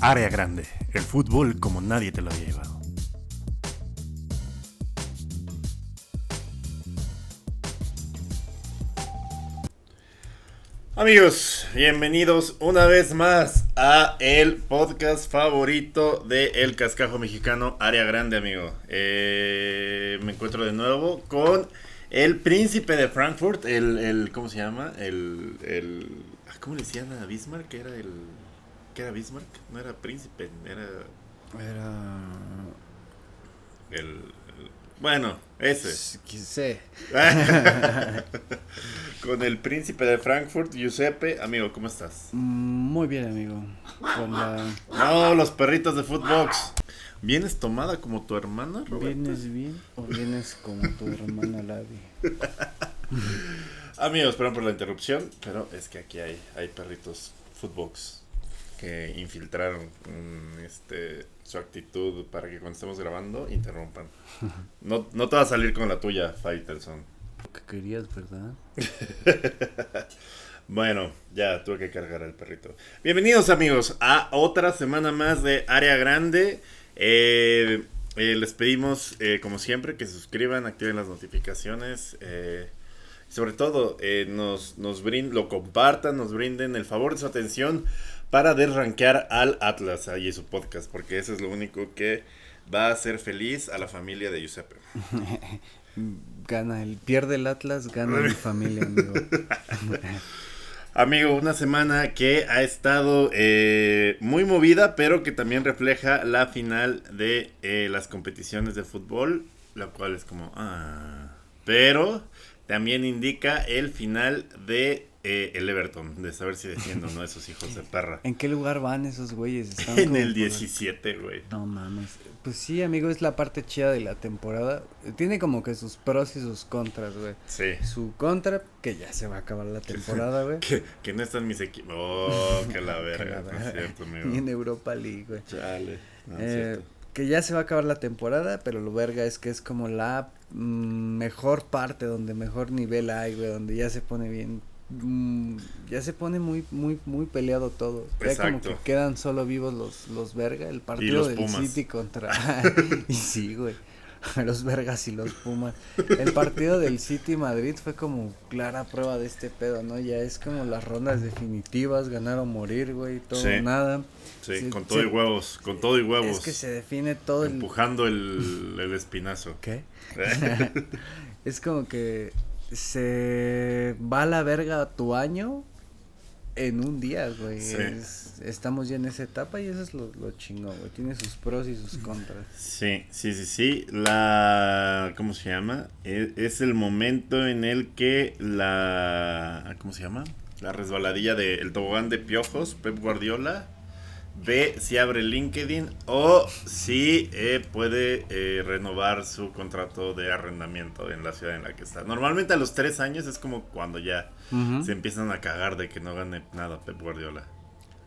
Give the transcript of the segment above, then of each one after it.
Área grande, el fútbol como nadie te lo había llevado. Amigos, bienvenidos una vez más a el podcast favorito de El Cascajo Mexicano, Área Grande, amigo. Eh, me encuentro de nuevo con el príncipe de Frankfurt, el, el ¿cómo se llama? El, el, ¿cómo le decían a Bismarck? Era el, ¿qué era Bismarck? No era príncipe, era... Era. El, el- bueno, ese. Sí. Con el príncipe de Frankfurt, Giuseppe. Amigo, ¿cómo estás? Muy bien, amigo. Con la. No, los perritos de Footbox. ¿Vienes tomada como tu hermana, Roberto? ¿Vienes bien o vienes como tu hermana Lavi? Amigos, perdón por la interrupción, pero es que aquí hay, hay perritos Footbox que infiltraron mm, este, su actitud para que cuando estemos grabando interrumpan. No, no te va a salir con la tuya, Faitelson. Lo que querías, ¿verdad? Bueno, ya tuve que cargar al perrito. Bienvenidos amigos a otra semana más de Área Grande. Eh, eh, les pedimos, eh, como siempre, que se suscriban, activen las notificaciones. eh, sobre todo, eh, nos, nos brin- lo compartan, nos brinden el favor de su atención para desranquear al Atlas ahí en su podcast, porque eso es lo único que va a hacer feliz a la familia de Giuseppe. Gana el. Pierde el Atlas, gana mi familia, amigo. Amigo, una semana que ha estado eh, muy movida, pero que también refleja la final de eh, las competiciones de fútbol, la cual es como, ah, pero también indica el final de eh, el Everton, de saber si defiende o no esos hijos de perra. ¿En qué lugar van esos güeyes? Están En el por- 17, güey. No mames. Pues sí, amigo, es la parte chida de la temporada. Tiene como que sus pros y sus contras, güey. Sí. Su contra, que ya se va a acabar la temporada, güey. Que, que no están mis equipos. Oh, que la Que verga. no es cierto, Ni amigo. en Europa League, güey. Chale. no es Eh, cierto. que ya se va a acabar la temporada, pero lo verga es que es como la mejor parte, donde mejor nivel hay, güey, donde ya se pone bien, mm, ya se pone muy, muy, muy peleado todo. Ya como que quedan solo vivos los, los verga, el partido del. City contra, y sí, güey. Los vergas y los Pumas. El partido del City Madrid fue como clara prueba de este pedo, ¿no? Ya es como las rondas definitivas, ganar o morir, güey, todo Sí. nada. Sí, se- con todo y huevos. Con todo y huevos. Es que se define todo el... Empujando el, el espinazo. ¿Qué? es como que se va a la verga tu año en un día, güey. Sí. Es- estamos ya en esa etapa y eso es lo, lo chingón, güey. Tiene sus pros y sus contras. Sí, sí, sí, sí. La. ¿Cómo se llama? E- Es, el momento en el que la. ¿Cómo se llama? La resbaladilla del tobogán de piojos, Pep Guardiola. Ve si abre LinkedIn o si eh, puede eh, renovar su contrato de arrendamiento en la ciudad en la que está. Normalmente a los tres años es como cuando ya se empiezan a cagar de que no gane nada Pep Guardiola.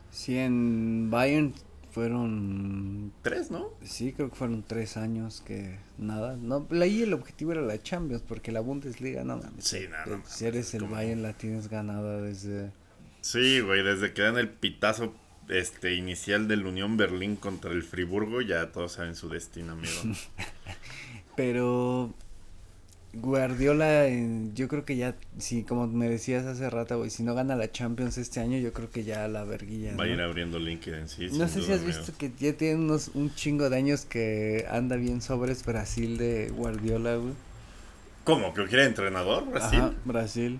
Sí, en Bayern fueron... Tres, ¿no? Sí, creo que fueron tres años que nada. No, ahí el objetivo era la Champions, porque la Bundesliga, no mames. Sí, nada. no Si eres el como- Bayern, la tienes ganada desde... Sí, güey, desde que dan el pitazo este inicial del Unión Berlín contra el Friburgo, ya todos saben su destino, amigo. Pero Guardiola, yo creo que ya, sí, como me decías hace rato, güey, si no gana la Champions este año, yo creo que ya la verguilla. Va a ir abriendo LinkedIn, sí. No sé si has amigo. visto que ya tiene unos, un chingo de años que anda bien sobres Brasil de Guardiola, güey. ¿Cómo? ¿Que quiere entrenador, Brasil? Ajá, Brasil.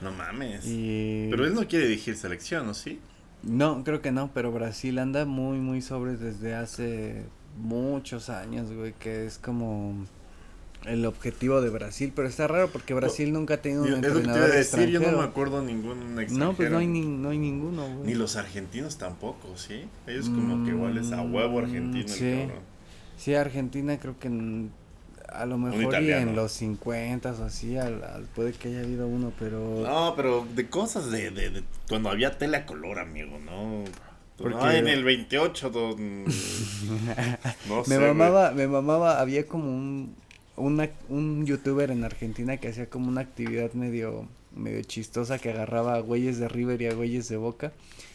No mames. Y... Pero él no quiere dirigir selección, ¿o sí? No, creo que no, pero Brasil anda muy, muy sobres desde hace muchos años, güey, que es como el objetivo de Brasil, pero está raro porque Brasil nunca ha tenido un es lo que te iba a entrenador decir, yo no me extranjero. acuerdo ningún extranjero. No, pues no hay, ni, no hay ninguno, güey. Ni los argentinos tampoco, ¿sí? Ellos como que igual es a huevo argentino Mm, el sí. cabrón. Sí, Argentina creo que a lo mejor y en los 50 o así, al, al- puede que haya habido uno, pero... No, pero de cosas de, de, de cuando había tele a color, amigo, ¿no? Porque- No, en el 28, don... No sé, me güey. mamaba, me mamaba, había como un, una- un youtuber en Argentina que hacía como una actividad medio medio chistosa que agarraba a güeyes de River y a güeyes de Boca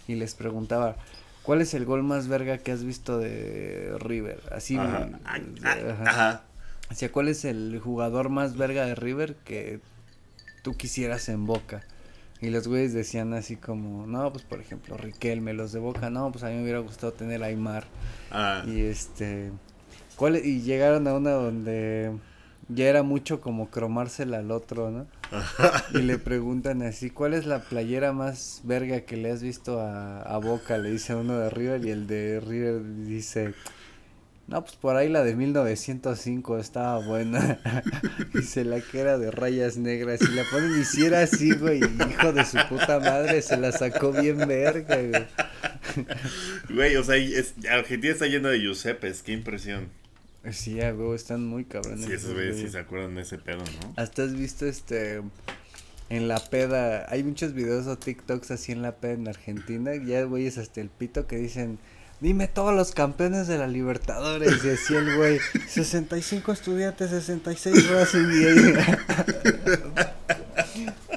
y les preguntaba, ¿cuál es el gol más verga que has visto de River? Así, Ajá. de- ah, ajá. Ajá. Decía, ¿cuál es el jugador más verga de River que tú quisieras en Boca? Y los güeyes decían así como, no, pues por ejemplo, Riquelme, los de Boca, no, pues a mí me hubiera gustado tener a Aymar. Ah, Y este, ¿cuál? Y llegaron a una donde ya era mucho como cromársela al otro, ¿no? Y le preguntan así, ¿cuál es la playera más verga que le has visto a, a Boca? Le dice uno de River y el de River dice, no, pues por ahí la de 1905 estaba buena. Dice la que era de rayas negras y la ponen y si era así, güey, hijo de su puta madre, se la sacó bien verga, güey. Güey, o sea, es- Argentina está lleno de Giuseppes, qué impresión. Sí, a huevo, están muy cabrones. Sí, esos güeyes sí se acuerdan de ese pedo, ¿no? Hasta has visto este en la peda, hay muchos videos o TikToks así en la peda en Argentina, ya güeyes hasta el pito que dicen, dime todos los campeones de la Libertadores, y decía el güey, 65 estudiantes, 66 Racing, y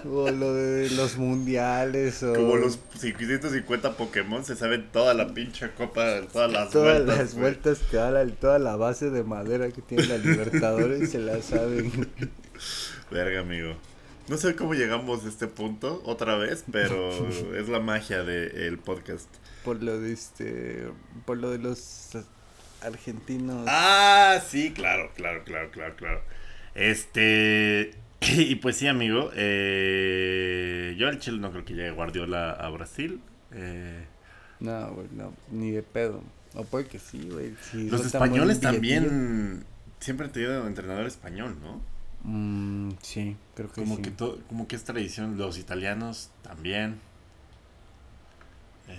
o lo de los mundiales, o Como los 550 Pokémon se saben toda la pinche copa, todas las todas vueltas. las güey. vueltas que da la, toda la base de madera que tiene la Libertadores, se la saben. Verga, amigo. No sé cómo llegamos a este punto otra vez, pero es la magia del podcast. Por lo de este por lo de los argentinos Ah, sí, claro, claro, claro, claro, claro. Este. Y pues sí, amigo. eh, yo al Chile no creo que llegue Guardiola a Brasil. eh, no güey no ni de pedo o puede que sí güey si los españoles también siempre han tenido entrenador español, ¿no? Mm, sí creo que Como sí. que como que es tradición. Los italianos también.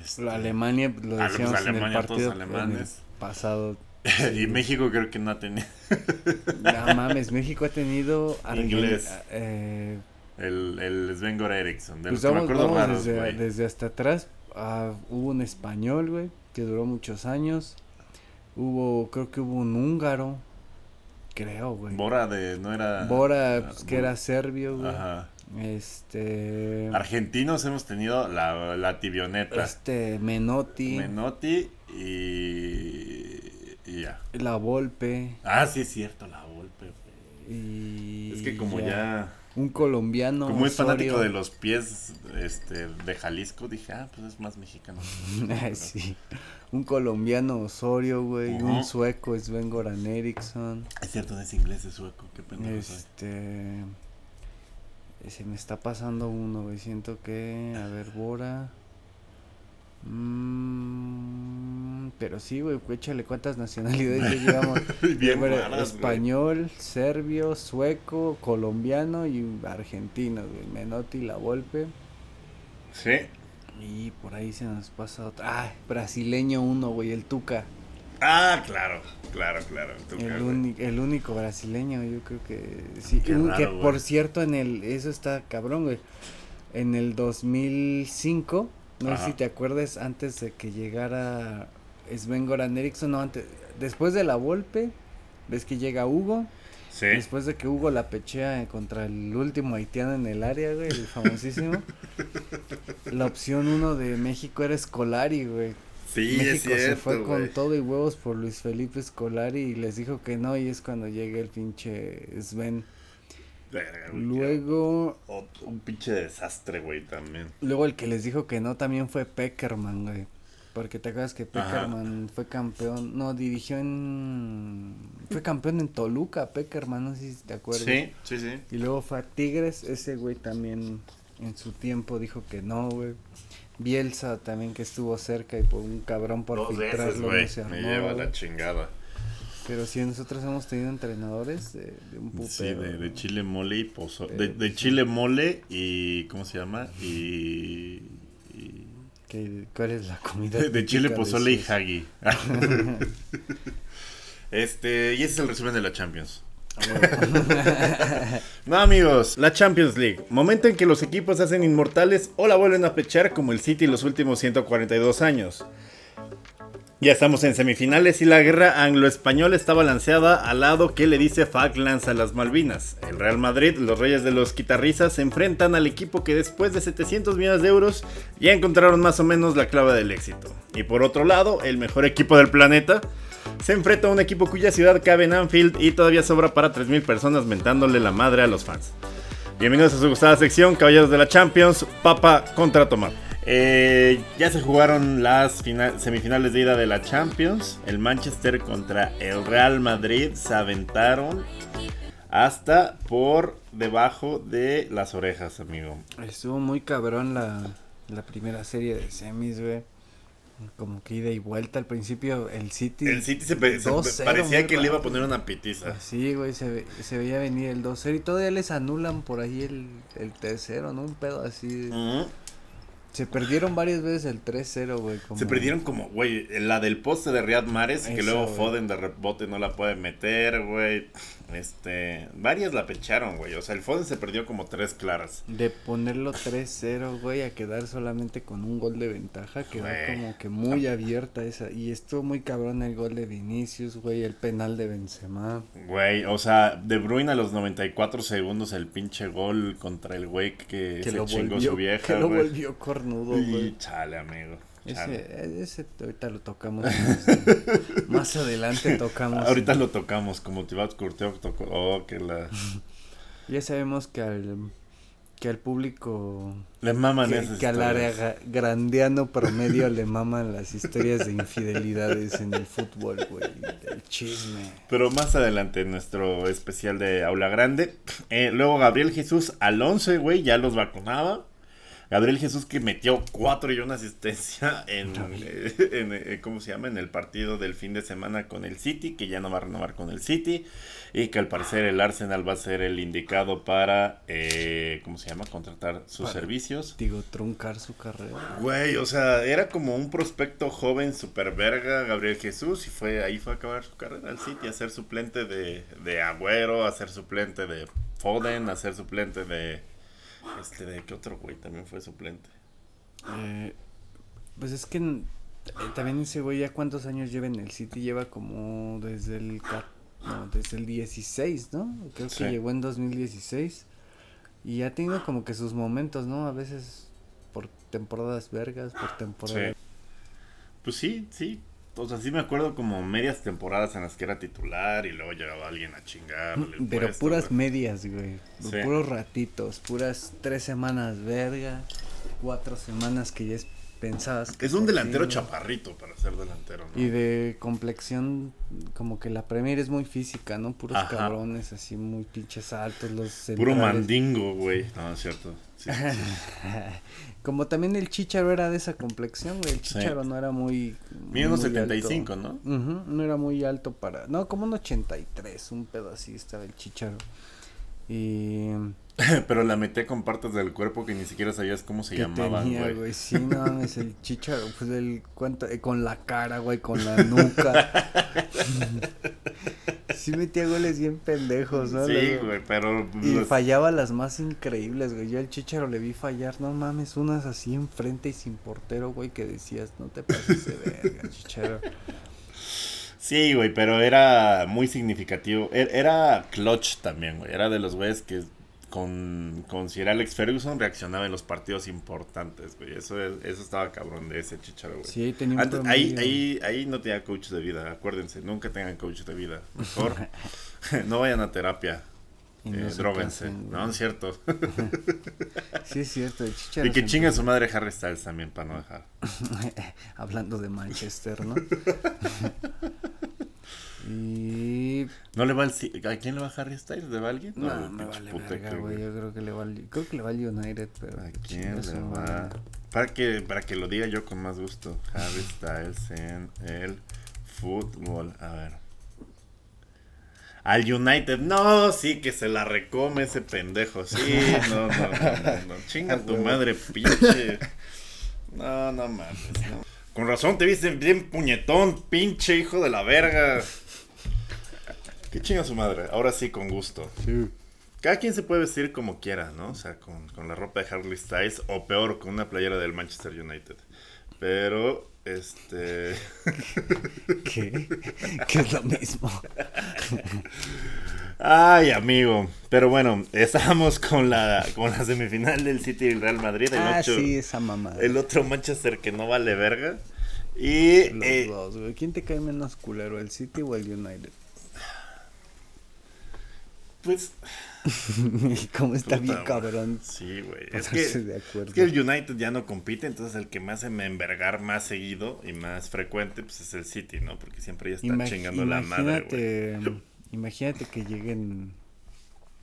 Este, Alemania lo Ah, pues, decíamos en el Alemania, todos partido en el alemanes. pasado y México creo que no ha tenido no mames México ha tenido Inglés. eh, el, el Sven Goran Eriksson. De pues los que me vamos, acuerdo vamos raros, desde, hasta atrás ah, hubo un español güey que duró muchos años hubo creo que hubo un húngaro creo güey Bora de, no era... Bora, pues, que Bora. era serbio, güey. Ajá. Este. Argentinos hemos tenido la, la tibioneta. Este, Menotti. Menotti y, y ya. La Volpe. Ah, sí es cierto, la golpe. Y. Es que como ya... Un colombiano. como es fanático de los pies este, de Jalisco, dije, ah, pues es más mexicano. sí. Un colombiano Osorio, güey. Un sueco, Sven Goran Eriksson. Es cierto, no es inglés, es sueco, qué pendejo soy. Este. Se me está pasando uno, güey. Siento que. A ver, Bora. Mm, pero sí, güey. Échale cuántas nacionalidades llevamos. Bien güey. español, serbio, sueco, colombiano y argentino, güey. Menotti, La Volpe. Sí. Y por ahí se nos pasa otra. Ah, brasileño uno, güey, el Tuca. Ah, claro, claro, claro. El, el único brasileño, yo creo que sí. Qué Un- raro, que güey. por cierto, en el. Eso está cabrón, güey. En el 2005, no sé si te acuerdas, antes de que llegara Sven Goran Eriksson, no, antes. Después de la Volpe, ves que llega Hugo. Sí. Después de que Hugo la pechea contra el último haitiano en el área, güey, el famosísimo. la opción uno de México era Scolari, güey. Sí, México es cierto, se fue con todo y huevos por Luis Felipe Scolari y les dijo que no y es cuando llega el pinche Sven. Verga, güey, Luego, un pinche desastre, güey, también. luego el que les dijo que no también fue Peckerman, güey. Porque te acuerdas que Ajá. Peckerman fue campeón, no, dirigió en... Fue campeón en Toluca, Peckerman, no sé si te acuerdas. Sí, sí, sí. Y luego fue a Tigres, ese güey también en su tiempo dijo que no, güey. Bielsa también que estuvo cerca y por un cabrón por Dos veces, filtrarlo no Me lleva la chingada. Pero sí, nosotros hemos tenido entrenadores de, de un pupero. Sí, de, de chile mole y pozo. De, de sí. chile mole y. ¿Cómo se llama? Y. y- que- ¿Cuál es la comida? de, chile, pozole y hagi. este. Y ese es el resumen de la Champions. No, amigos, la Champions League. Momento en que los equipos se hacen inmortales o la vuelven a pechar como el City los últimos 142 años. Ya estamos en semifinales y la guerra anglo-española está balanceada al lado que le dice Falklands a las Malvinas. El Real Madrid, los Reyes de los Quitarrizas, se enfrentan al equipo que después de 700 millones de euros ya encontraron más o menos la clave del éxito. Y por otro lado, el mejor equipo del planeta se enfrenta a un equipo cuya ciudad cabe en Anfield y todavía sobra para 3.000 personas mentándole la madre a los fans. Bienvenidos a su gustada sección, Caballeros de la Champions, Papa contra Tomás. Eh, ya se jugaron las semifinales de ida de la Champions. El Manchester contra el Real Madrid se aventaron hasta por debajo de las orejas, amigo. Estuvo muy cabrón la, primera serie de semis, güey. Como que ida y vuelta al principio, el City. El City se, parecía que le iba a poner una pitiza. Sí, güey, se, veía venir el 2-0 y todavía les anulan por ahí el, el tercero, ¿no? Un pedo así. Se perdieron varias veces el 3-0, güey. Se perdieron como, güey, la del poste de Riyad Mares, que luego Foden de rebote no la puede meter, güey. Este, varias la pecharon, güey. O sea, el Foden se perdió como tres claras. De ponerlo 3-0, güey, a quedar solamente con un gol de ventaja, quedó como que muy abierta esa. Y estuvo muy cabrón el gol de Vinicius, güey, el penal de Benzema. Güey, o sea, De Bruyne a los 94 segundos el pinche gol contra el güey que, se chingó su vieja, Que lo volvió cornudo, güey. chale, amigo. Ese, ese ahorita lo tocamos más, adelante tocamos. Ahorita lo tocamos, como Tibat Curteo tocó. Oh, que la. Ya sabemos que al que al público le maman que, que al área grandeano promedio le maman las historias de infidelidades en el fútbol, güey, el chisme. Pero más adelante nuestro especial de Aula Grande. Eh, luego Gabriel Jesús Alonso, güey, ya los vacunaba. Gabriel Jesús que metió cuatro y una asistencia en, eh, ¿cómo se llama? En el partido del fin de semana con el City, que ya no va a renovar con el City y que al parecer el Arsenal va a ser el indicado para, eh, ¿cómo se llama? Contratar sus servicios. Digo, truncar su carrera. Güey, o sea, era como un prospecto joven, super verga, Gabriel Jesús, y fue ahí fue a acabar su carrera al City, a ser suplente de, de Agüero, a ser suplente de Foden, a ser suplente de este, ¿de qué otro güey también fue suplente? Eh, pues es que eh, también ese güey ya cuántos años lleva en el City, lleva como desde el no, desde el 16, ¿no? Creo que llegó en 2016 y ha tenido como que sus momentos, ¿no? A veces por temporadas vergas, por temporadas. Pues sí, sí, o sea, sí me acuerdo como medias temporadas en las que era titular y luego llegaba alguien a chingar. Pero puras medias, güey. Puros ratitos, puras tres semanas verga, cuatro semanas que ya es pensabas. es un delantero chaparrito para ser delantero, ¿no? Y de complexión, como que la Premier es muy física, ¿no? Puros cabrones así muy pinches altos, los Puro mandingo, güey. No, es cierto. Como también el Chicharo era de esa complexión, güey. El Chicharo no era muy. Mide unos 75, ¿no? no era muy alto para. No, como un 83, un pedo así estaba el Chicharo. Y. Pero la metí con partes del cuerpo que ni siquiera sabías cómo se llamaban, güey. Sí, no, es el chicharo, pues el cuánto, eh, con la cara, güey, con la nuca. sí metía goles bien pendejos, ¿no? Sí, güey, pero... Y fallaba las más increíbles, güey. Yo al Chicharo le vi fallar, no mames, unas así enfrente y sin portero, güey, que decías, no te pases de verga, Chicharo. Sí, güey, pero era muy significativo. E-, era clutch también, güey. Era de los güeyes que con, con Sir Alex Ferguson reaccionaba en los partidos importantes, güey. Eso, eso estaba cabrón de ese chicharo, güey. Sí, tenía un ahí, ahí, ahí no tenía coach de vida, acuérdense, nunca tengan coach de vida. Mejor no vayan a terapia. No eh, droguense, no, es cierto. sí, es cierto. El chicharo y que chinga su madre Harry Styles también, para no dejar. Hablando de Manchester, ¿no? Y. ¿No le va al. ¿A quién le va Harry Styles? ¿Le va a alguien? No, me vale verga, güey. Yo creo que le va al. Creo que le va al United, pero. ¿A quién le va? Para que, para que lo diga yo con más gusto. Harry Styles en el fútbol. A ver. Al United, no, sí, que se la recome ese pendejo. Sí, no, no, no, no. Chinga tu madre, pinche. No, no mames, no. Con razón te viste bien puñetón, pinche hijo de la verga. Qué chinga su madre. Ahora sí, con gusto. Sí. Cada quien se puede vestir como quiera, ¿no? O sea, con, la ropa de Harley Styles o peor, con una playera del Manchester United. Pero, este. ¿Qué? ¿Qué es lo mismo? Ay, amigo. Pero bueno, estábamos con la, con la semifinal del City y el Real Madrid. El ah, ocho- sí, esa mamá. El otro Manchester que no vale verga. Y. Los eh, dos, güey. ¿Quién te cae menos culero, el City o el United? Pues. ¿Cómo está puta, bien cabrón? Sí, güey. Es que, de es que el United ya no compite, entonces el que me hace me envergar más seguido y más frecuente, pues es el City, ¿no? Porque siempre ya están Imag- chingando la madre, güey. imagínate, imagínate que lleguen.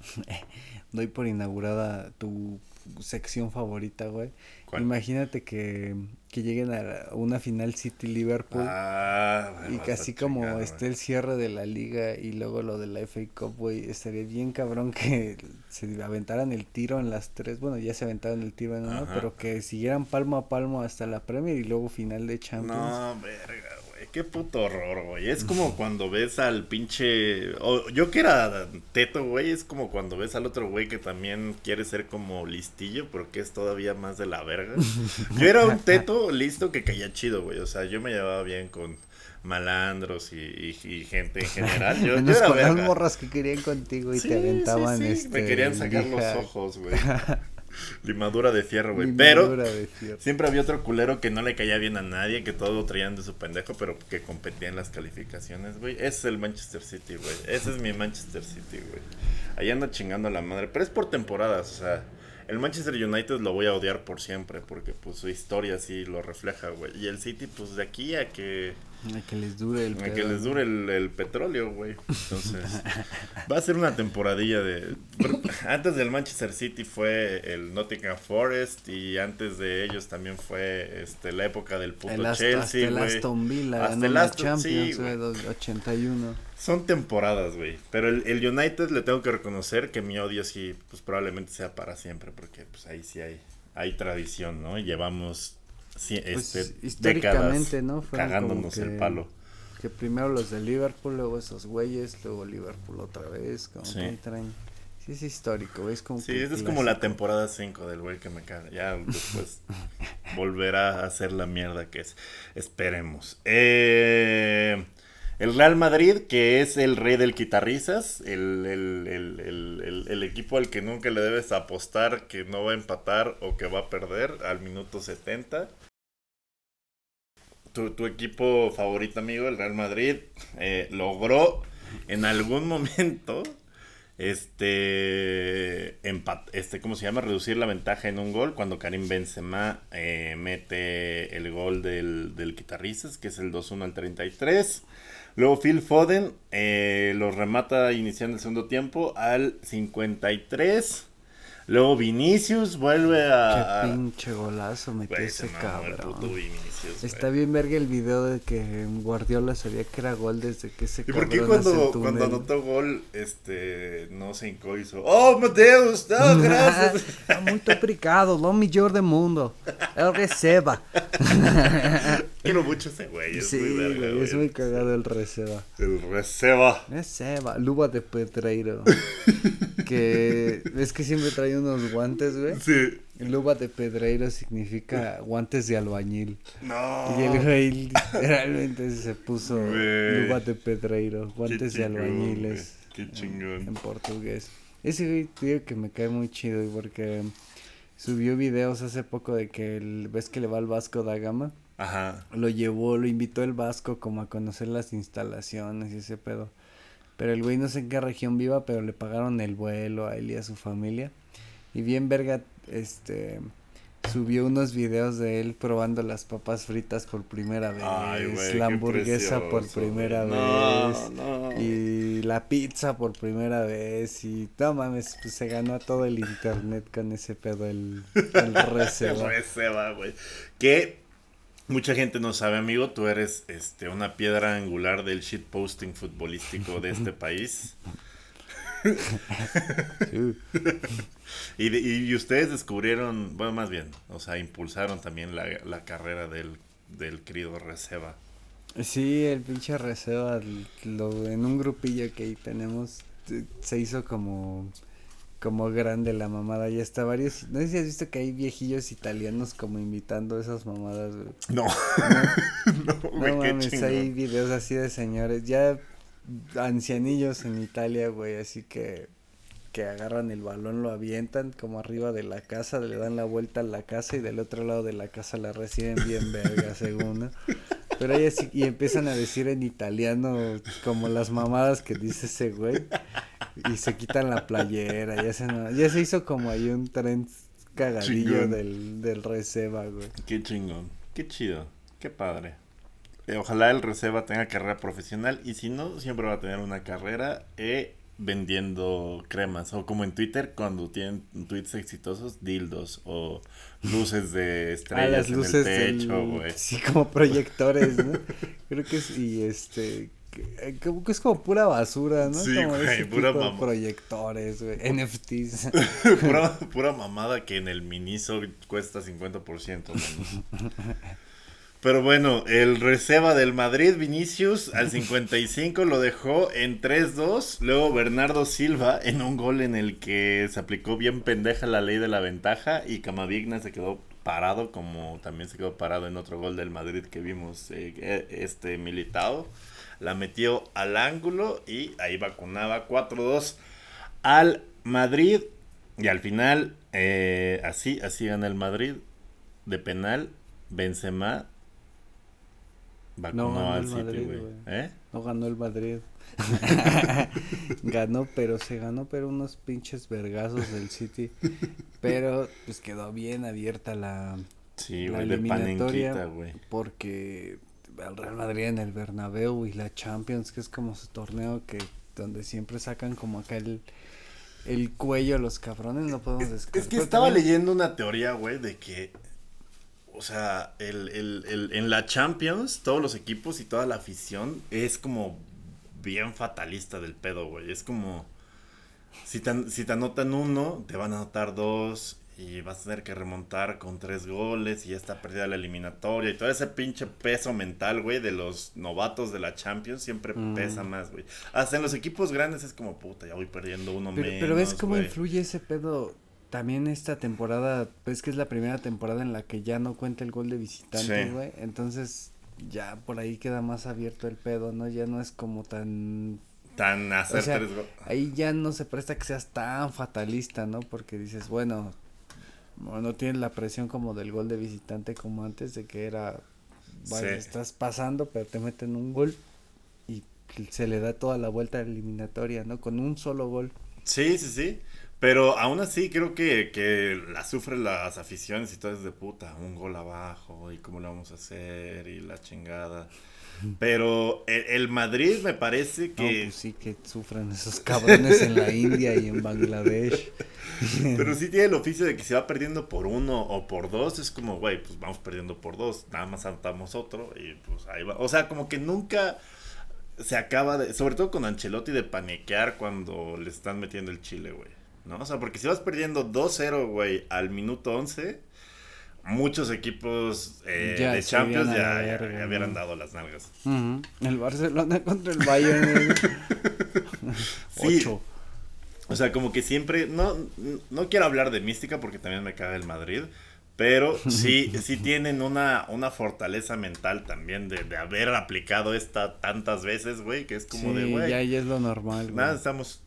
Doy por inaugurada tu sección favorita, güey. ¿Cuál? Imagínate que, que lleguen a la- una final City-Liverpool. Ah, güey, Y así como esté el cierre de la liga y luego lo de la FA Cup, güey, estaría bien cabrón que se aventaran el tiro en las tres, bueno, ya se aventaron el tiro en uno, Ajá. pero que siguieran palmo a palmo hasta la Premier y luego final de Champions. No, verga, güey. Qué puto horror, güey. Es como cuando ves al pinche. o yo que era teto, güey. Es como cuando ves al otro güey que también quiere ser como listillo, pero que es todavía más de la verga. Yo era un teto listo que caía chido, güey. O sea, yo me llevaba bien con malandros y, y- y gente en general. Yo, yo Menos era con las morras que querían contigo y Sí, te aventaban sí, sí. este Me querían sacar los ojos, güey. Limadura de fierro, güey. Pero. de fierro. Siempre había otro culero que no le caía bien a nadie, que todo lo traían de su pendejo, pero que competía en las calificaciones, güey. Ese es el Manchester City, güey. Ese es mi Manchester City, güey. Ahí anda chingando a la madre. Pero es por temporadas, o sea. El Manchester United lo voy a odiar por siempre, porque pues su historia sí lo refleja, güey. Y el City, pues de aquí a que, A que les dure el a que pedo. les dure el, el petróleo, güey. Entonces, va a ser una temporadilla de... Antes del Manchester City fue el Nottingham Forest y antes de ellos también fue este la época del puto El Ast- hasta Chelsea, el. Aston Villa Hasta el Aston- sí, Champions, dos- 81. Son temporadas, güey. Pero el, el United le tengo que reconocer que mi odio sí, pues probablemente sea para siempre, porque pues ahí sí hay, hay tradición, ¿no? Llevamos sí, Pues, este, históricamente, décadas ¿no? Fueron cagándonos que- el palo. Que primero los de Liverpool, luego esos güeyes, luego Liverpool otra vez, como Sí. que traen... Sí, es histórico, es como Sí, esa es como la temporada 5 del güey que me caga. Ya después volverá a ser la mierda que es. Esperemos. Eh, el Real Madrid, que es el rey del guitarrizas, el, el, el, el, equipo al que nunca le debes apostar que no va a empatar o que va a perder al minuto 70. Tu, tu equipo favorito, amigo, el Real Madrid, eh, logró en algún momento este empat, este cómo se llama reducir la ventaja en un gol cuando Karim Benzema eh, mete el gol del, del que es el 2-1 al 33 luego Phil Foden eh, lo remata iniciando el segundo tiempo al 53 luego Vinicius vuelve a, Qué pinche golazo metió Güey, ese se cabrón. Vinicius. Está bien verga el video de que Guardiola sabía que era gol desde que ese ¿Y por qué cuando, cuando anotó gol, este, no se hincó hizo, ¡Oh, Mateus! ¡No, gracias! Está muy obrigado, lo mejor del mundo. El receba. Quiero mucho ese güey, es sí, muy verga, güey, es muy cagado el receba. El receba. Receba, luba de Pedreiro. que es que siempre trae unos guantes, güey. Sí. Luba de Pedreiro significa guantes de albañil. No. Y el güey literalmente se puso Güey. luba de Pedreiro, guantes de albañiles. Qué chingón. en portugués. Ese güey, digo que me cae muy chido, güey, porque subió videos hace poco de que el, ves que le va al Vasco da Gama. Ajá. Lo llevó, lo invitó el Vasco como a conocer las instalaciones y ese pedo. Pero el güey no sé en qué región viva, pero le pagaron el vuelo a él y a su familia. Y bien verga, este, subió unos videos de él probando las papas fritas por primera vez. Ay, güey, la hamburguesa por primera. No, vez. no. Y la pizza por primera vez. Y no mames, pues se ganó a todo el internet con ese pedo, el, el receba. El receba, güey. Que mucha gente no sabe, amigo, tú eres este una piedra angular del shitposting futbolístico de este país. Y, de- y ustedes descubrieron, bueno, más bien, o sea, impulsaron también la, la carrera del, del querido Receba. Sí, el pinche receba, lo, en un grupillo que ahí tenemos, se hizo como como grande la mamada. Ya está varios. No sé si has visto que hay viejillos italianos como imitando esas mamadas, güey. No. No, no mames, hay videos así de señores. Ya ancianillos en Italia, güey. Así que que agarran el balón, lo avientan como arriba de la casa, le dan la vuelta a la casa y del otro lado de la casa la reciben bien verga, según. Pero ahí así, y empiezan a decir en italiano como las mamadas que dice ese güey y se quitan la playera, ya se, ya se hizo como ahí un tren cagadillo del, del Receba, güey. Qué chingón, qué chido, qué padre. Eh, ojalá el Receba tenga carrera profesional y si no, siempre va a tener una carrera eh, vendiendo cremas. O como en Twitter, cuando tienen tweets exitosos, dildos o luces de estrellas ah, en el techo, güey. Sí, como proyectores, ¿no? Creo que es, y este, como que es como pura basura, ¿no? Sí, como güey, pura mamada. Proyectores, güey, NFTs. pura, pura mamada que en el Miniso cuesta 50%. Pero bueno, el reserva del Madrid, Vinicius, al 55 lo dejó en 3-2. Luego Bernardo Silva en un gol en el que se aplicó bien pendeja la ley de la ventaja y Camadigna se quedó parado, como también se quedó parado en otro gol del Madrid que vimos eh, eh, este militado. La metió al ángulo y ahí vacunaba 4-2 al Madrid. Y al final, eh, así, así gana el Madrid de penal. Benzema no ganó el Madrid, ¿Eh? No ganó el Madrid. ganó, pero se ganó, pero unos pinches vergazos del City. Pero pues quedó bien abierta la, sí, la eliminatoria. güey. Porque el Real Madrid en el Bernabéu y la Champions, que es como su torneo que donde siempre sacan como acá el, el cuello los cabrones, no podemos descartar. Es que estaba leyendo una teoría, güey, de que o sea, el, el, el, en la Champions, todos los equipos y toda la afición es como bien fatalista del pedo, güey. Es como, si te, si te anotan uno, te van a anotar dos y vas a tener que remontar con tres goles y ya está perdida la eliminatoria y todo ese pinche peso mental, güey, de los novatos de la Champions siempre mm. pesa más, güey. Hasta en los equipos grandes es como, puta, ya voy perdiendo uno pero, menos, Pero ves cómo influye ese pedo también esta temporada, pues que es la primera temporada en la que ya no cuenta el gol de visitante, güey. Entonces, ya por ahí queda más abierto el pedo, ¿no? Ya no es como tan tan hacer tres goles. Ahí ya no se presta que seas tan fatalista, ¿no? Porque dices, bueno, no tienes la presión como del gol de visitante como antes de que era vale, estás pasando, pero te meten un gol y se le da toda la vuelta eliminatoria, ¿no? Con un solo gol. Sí, sí, sí. Pero aún así creo que, que la sufren las aficiones y todo es de puta, un gol abajo y cómo lo vamos a hacer y la chingada. Pero el, Madrid me parece que... No, pues sí que sufren esos cabrones en la India y en Bangladesh. Pero sí tiene el oficio de que si va perdiendo por uno o por dos, es como, güey, pues vamos perdiendo por dos, nada más anotamos otro y pues ahí va. O sea, como que nunca se acaba de... Sobre todo con Ancelotti de paniquear cuando le están metiendo el chile, güey. ¿No? O sea, porque si vas perdiendo 2-0, güey, al minuto 11, muchos equipos eh, de Champions ya, ya, hubieran dado las nalgas. El Barcelona contra el Bayern. sí. O sea, como que siempre, no, no quiero hablar de mística porque también me caga el Madrid, pero sí, sí tienen una, una fortaleza mental también de, de haber aplicado esta tantas veces, güey, que es como de, güey. Ya, ya es lo normal, Nada, estamos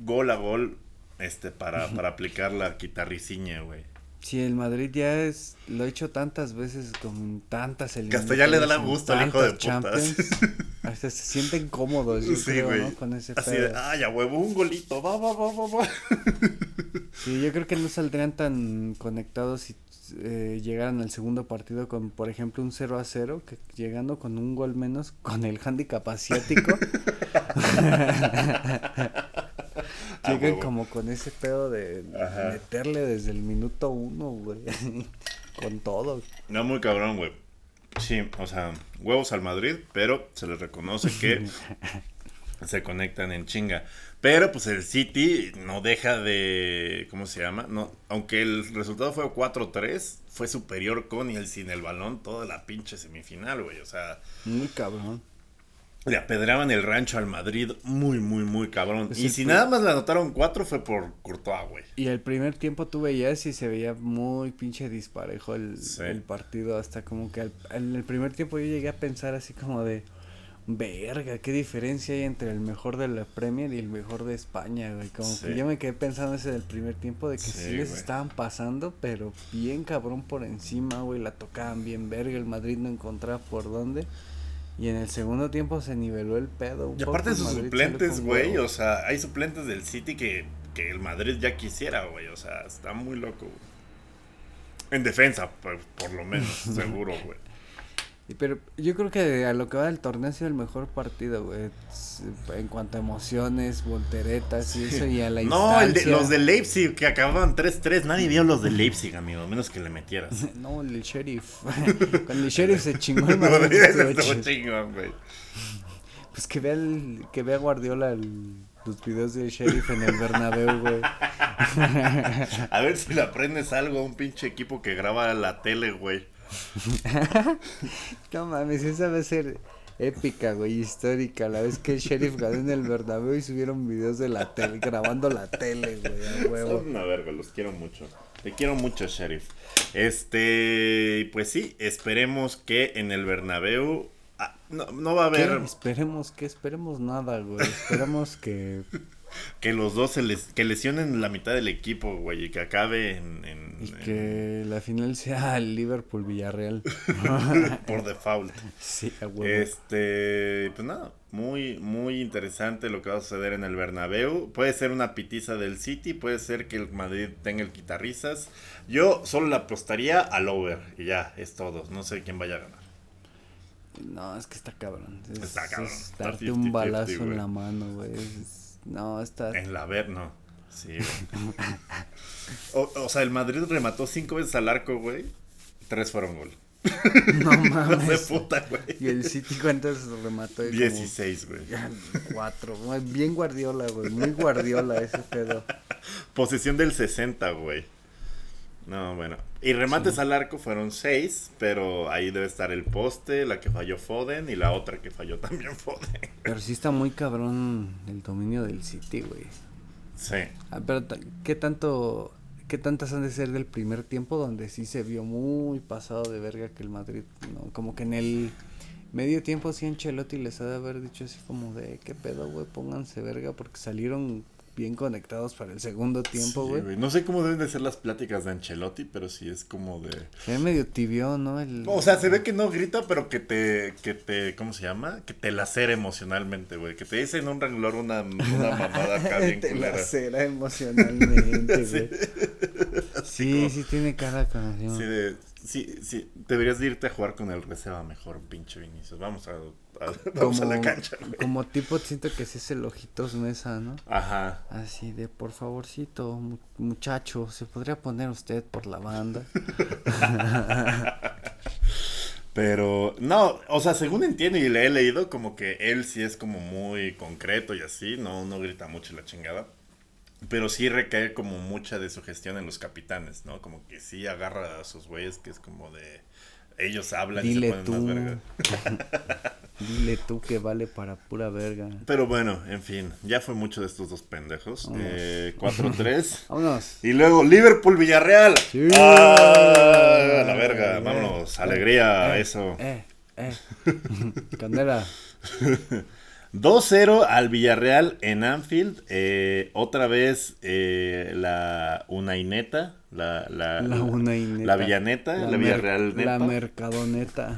gol a gol, este, para, para aplicar la guitarriciña, güey. Sí, el Madrid ya es, lo he hecho tantas veces con tantas eliminatorias. Que hasta ya le da la gusto al hijo de putas. Hasta se sienten cómodos, yo sí, güey. Con ese Así de, ah, ya huevo, un golito, va, va, va, va, va. Sí, yo creo que no saldrían tan conectados si eh, llegaran al segundo partido con, por ejemplo, un 0 a 0, que llegando con un gol menos con el handicap asiático. Llegan como con ese pedo de meterle desde el minuto uno, güey. con todo. No, muy cabrón, güey. Sí, o sea, huevos al Madrid, pero se les reconoce que se conectan en chinga. Pero pues el City no deja de. ¿Cómo se llama? No, aunque el resultado fue 4-3, fue superior con y el sin el balón toda la pinche semifinal, güey. O sea. Muy cabrón. Le apedraban el rancho al Madrid muy, muy, muy cabrón. Y si nada más le anotaron cuatro fue por Courtois, güey. Y el primer tiempo tú veías y se veía muy pinche disparejo el, Sí. el partido. Hasta como que al- en el primer tiempo yo llegué a pensar así como de. Verga, qué diferencia hay entre el mejor de la Premier y el mejor de España, güey. Como Sí. que yo me quedé pensando ese del primer tiempo de que sí, Sí, les güey. estaban pasando, pero bien cabrón por encima, güey. La tocaban bien verga. El Madrid no encontraba por dónde. Y en el segundo tiempo se niveló el pedo. un Y aparte de sus Madrid suplentes, güey, o sea, hay suplentes del City que, que el Madrid ya quisiera, güey, o sea, está muy loco. güey. En defensa, por, por lo menos, seguro, güey. Pero yo creo que a lo que va del torneo ha sido el mejor partido, güey. En cuanto a emociones, volteretas y eso, y a la No, el de- los de Leipzig que acababan 3-3, nadie vio los de Leipzig, amigo, a menos que le metieras. No, el sheriff. Cuando el sheriff se chingó el No, chingón, güey. Pues que vea, el, que vea Guardiola el- los videos del sheriff en el Bernabéu, güey. A ver si le aprendes algo a un pinche equipo que graba la tele, güey. No mames, esa va a ser épica, güey, histórica. La vez que el sheriff ganó en el Bernabéu y subieron videos de la tele, grabando la tele, güey, a huevo. Son una verga, los quiero mucho. Te quiero mucho, Sheriff. Este, pues sí, esperemos que en el Bernabéu ah, no, no va a ¿Qué? haber Esperemos que esperemos nada, güey. Esperemos que que los dos se les, que lesionen la mitad del equipo, güey, y que acabe en, en- y en- que la final sea el Liverpool Villarreal. por default. sí, a huevo. Este, pues nada, muy, muy interesante lo que va a suceder en el Bernabéu. Puede ser una pitiza del City, puede ser que el Madrid tenga el quitarrizas. Yo solo le apostaría al over y ya, es todo. No sé quién vaya a ganar. No, es que está cabrón. Es, Está cabrón, es darte 50-50, un balazo en la mano, güey. Es- no, está. En la ver, no. Sí. güey. o, o sea, el Madrid remató cinco veces al arco, güey. Tres fueron gol. No No de mames. puta, güey. Y el City, ¿cuántos remató? Y como- 16, güey. Cuatro. Muy Bien Guardiola, güey. Muy Guardiola ese pedo. Posesión del 60, güey. No, bueno. Y remates al arco fueron seis, pero ahí debe estar el poste, la que falló Foden y la otra que falló también Foden. Pero sí está muy cabrón el dominio del City, güey. Sí. Ah, pero ¿qué tanto, qué tantas han de ser del primer tiempo donde sí se vio muy pasado de verga que el Madrid, no, como que en el medio tiempo sí Ancelotti les ha de haber dicho así como de qué pedo, güey, pónganse verga porque salieron bien conectados para el segundo tiempo, Sí, güey. No sé cómo deben de ser las pláticas de Ancelotti, pero sí es como de... se ve medio tibio, ¿no? El, O sea, se ve que no grita, pero que te, que te, ¿cómo se llama? Que te lacera emocionalmente, güey. Que te dice en un renglor una, una mamada acá bien te culera. lacera emocionalmente, Sí. güey. Sí, sí tiene cara con Sí, de, sí, sí, deberías de irte a jugar con el reserva mejor, pinche Vinicius. Vamos a, vamos a la cancha, güey. como tipo siento que sí es el ojitos mesa, ¿no? Ajá. Así de, por favorcito, mu- muchacho, ¿se podría poner usted por la banda? Pero, no, o sea, según entiendo y le he leído, como que él sí es como muy concreto y así, no, no grita mucho la chingada. Pero sí recae como mucha de su gestión en los capitanes, ¿no? Como que sí agarra a sus güeyes que es como de... Ellos hablan y se ponen tú. más verga. Dile tú que vale para pura verga. Pero bueno, en fin, ya fue mucho de estos dos pendejos. Eh, 4-3. Vámonos. Y luego Liverpool Villarreal. Sí. ¡Ah! La verga, Eh, vámonos. eh, Alegría, eh, eso. Eh, eh. Candela. 2-0 al Villarreal en Anfield. Eh, otra vez eh, la Unaineta. La, la, La Unaineta. La Villaneta. La, Villarreal La Neta. Mercadoneta.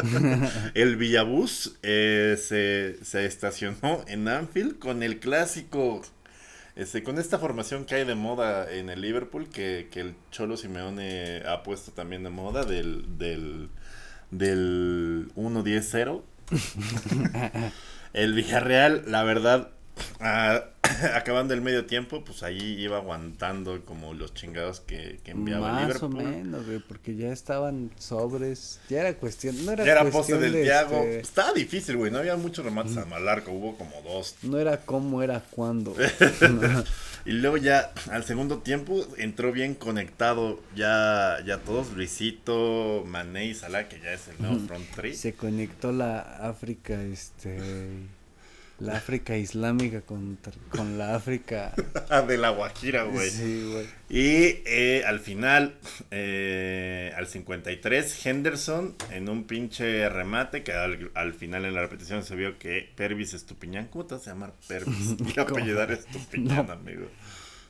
El Villabús eh, se, se estacionó en Anfield con el clásico. Este, con esta formación que hay de moda en el Liverpool, que, que el Cholo Simeone ha puesto también de moda, del, del, del 1-10-0. el Villarreal, la verdad, ah, acabando el medio tiempo, pues ahí iba aguantando como los chingados que, que enviaba Más Liverpool. o menos, güey, porque ya estaban sobres. Ya era cuestión. No era, Ya era poste del de, Thiago. este, Estaba difícil, güey. No había muchos remates a Malarco. Hubo como dos. no era cómo, era cuándo. Y luego ya al segundo tiempo entró bien conectado ya, ya todos. Luisito, Mané y Salah, que ya es el nuevo front three. Se conectó la África, este. La África islámica con, con la África. de la Guajira, güey. Sí, güey. Y eh, al final, eh, al 53, Henderson en un pinche remate que al, al final en la repetición se vio que Pervis Estupiñán, ¿cómo te vas a llamar Pervis? Y apellidar Estupiñán, No. amigo.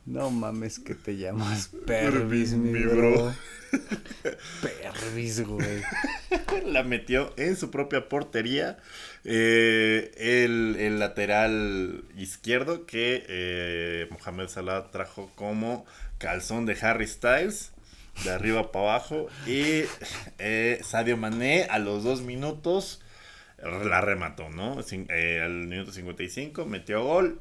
No mames que te llamas Pervis, mi mi bro. bro. Pervis, güey. La metió en su propia portería. Eh, el, el lateral izquierdo que eh, Mohamed Salah trajo como calzón de Harry Styles. De arriba para abajo. Y eh, Sadio Mané a los dos minutos la remató, ¿no? Eh, al minuto 55 metió gol.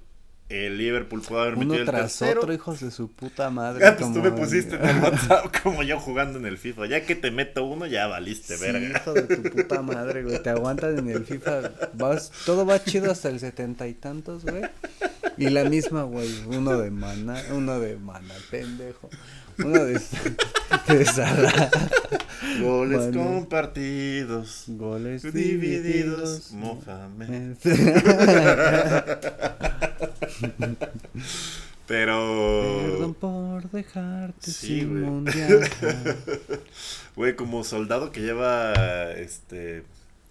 El Liverpool pudo haber Uno metido el tras tercero. otro, hijos de su puta madre. Ah, pues tú como- me pusiste en el WhatsApp como yo jugando en el FIFA. Ya que te meto uno, ya valiste, Sí, verga. hijo de tu puta madre, güey. Te aguantan en el FIFA. Vas, todo va chido hasta el setenta y tantos, güey. Y la misma, güey. Uno de mana, uno de mana, pendejo. Uno de, de Salah. Goles Vale. compartidos. Goles Divididos, divididos. Mohamed. Perdón Pero, por dejarte Sí, sin güey. mundial. güey, como soldado que lleva este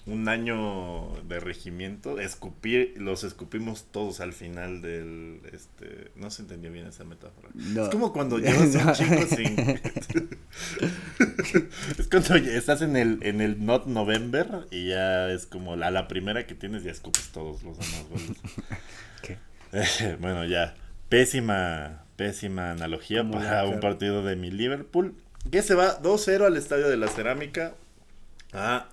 un año de regimiento, escupir, los escupimos todos al final del este, no se entendió bien esa metáfora. No. Es como cuando llevas un chico sin Es cuando ya estás en el en el not November y ya es como la, la primera que tienes y escupes todos los demás goles. ¿Qué? Eh, bueno, ya. Pésima, pésima analogía para un partido de mi Liverpool. Que se va 2-0 al Estadio de la Cerámica a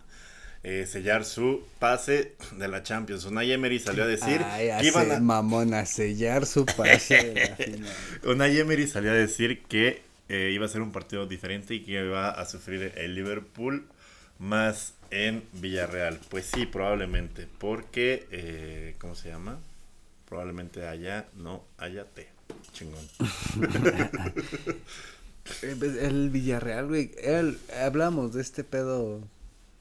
eh, sellar su pase de la Champions. Unai Emery salió a decir Ay, que iban a, mamón a sellar su pase de la final. Unai Emery salió a decir que eh, iba a ser un partido diferente y que iba a sufrir el Liverpool más en Villarreal. Pues sí, probablemente, porque, eh, ¿cómo se llama? Probablemente allá no haya té. Chingón. Pues, El Villarreal, güey. hablamos de este pedo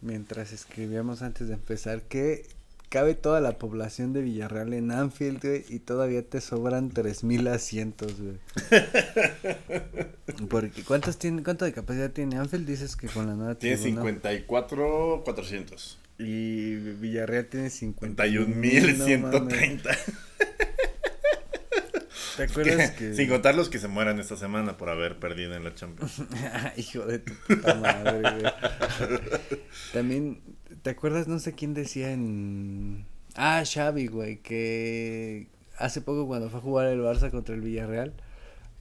mientras escribíamos antes de empezar. Que cabe toda la población de Villarreal en Anfield, güey. Y todavía te sobran 3000 asientos, güey. Porque, ¿cuántos tiene, ¿Cuánto de capacidad tiene Anfield? Dices que con la nueva Tiene tribuna. 54, 400. Y Villarreal tiene 51 51.130. ¿Te acuerdas que.? Sin contar los que se mueran esta semana por haber perdido en la Champions. Hijo de tu puta madre, güey. También, ¿te acuerdas? No sé quién decía en. Ah, Xavi, güey, que hace poco cuando fue a jugar el Barça contra el Villarreal,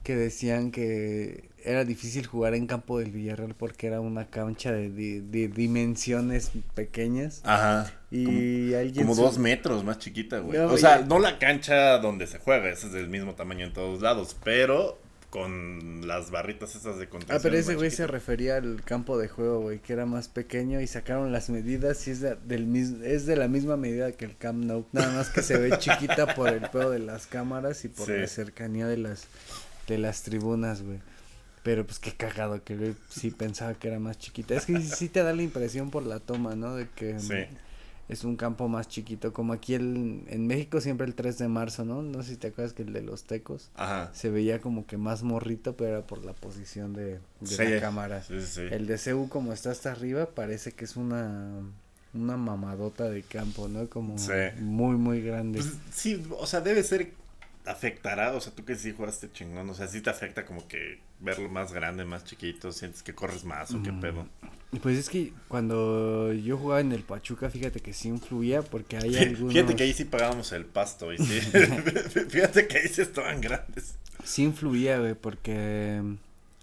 que decían que era difícil jugar en campo del Villarreal porque era una cancha de, de dimensiones pequeñas. Ajá. Y alguien. Como su- dos metros más chiquita, güey. No, o sea, no la cancha donde se juega, esa es del mismo tamaño en todos lados, pero con las barritas esas de contención. Ah, pero ese güey se refería al campo de juego, güey, que era más pequeño y sacaron las medidas y es de, del es de la misma medida que el Camp Nou, nada más que se ve chiquita por el pedo de las cámaras y por Sí. la cercanía de las de las tribunas, güey. Pero pues qué cagado que güey sí pensaba que era más chiquita. Es que sí, te da la impresión por la toma, ¿no? De que mm, Sí. es un campo más chiquito, como aquí el, en México siempre el 3 de marzo, ¿no? No sé si te acuerdas que el de los tecos Ajá. se veía como que más morrito, pero era por la posición de, de Sí, la cámara. Sí. El de CU como está hasta arriba parece que es una una mamadota de campo, ¿no? Como muy muy grande. Pues sí, o sea, debe ser. Afectará, o sea, tú que sí jugaste chingón, o sea, sí te afecta como que verlo más grande, más chiquito, sientes que corres más o qué Mm. pedo. Pues es que cuando yo jugaba en el Pachuca, fíjate que sí influía porque hay algunos Fíjate que ahí sí pagábamos el pasto, y sí. Fíjate que ahí sí estaban grandes. sí influía, güey, porque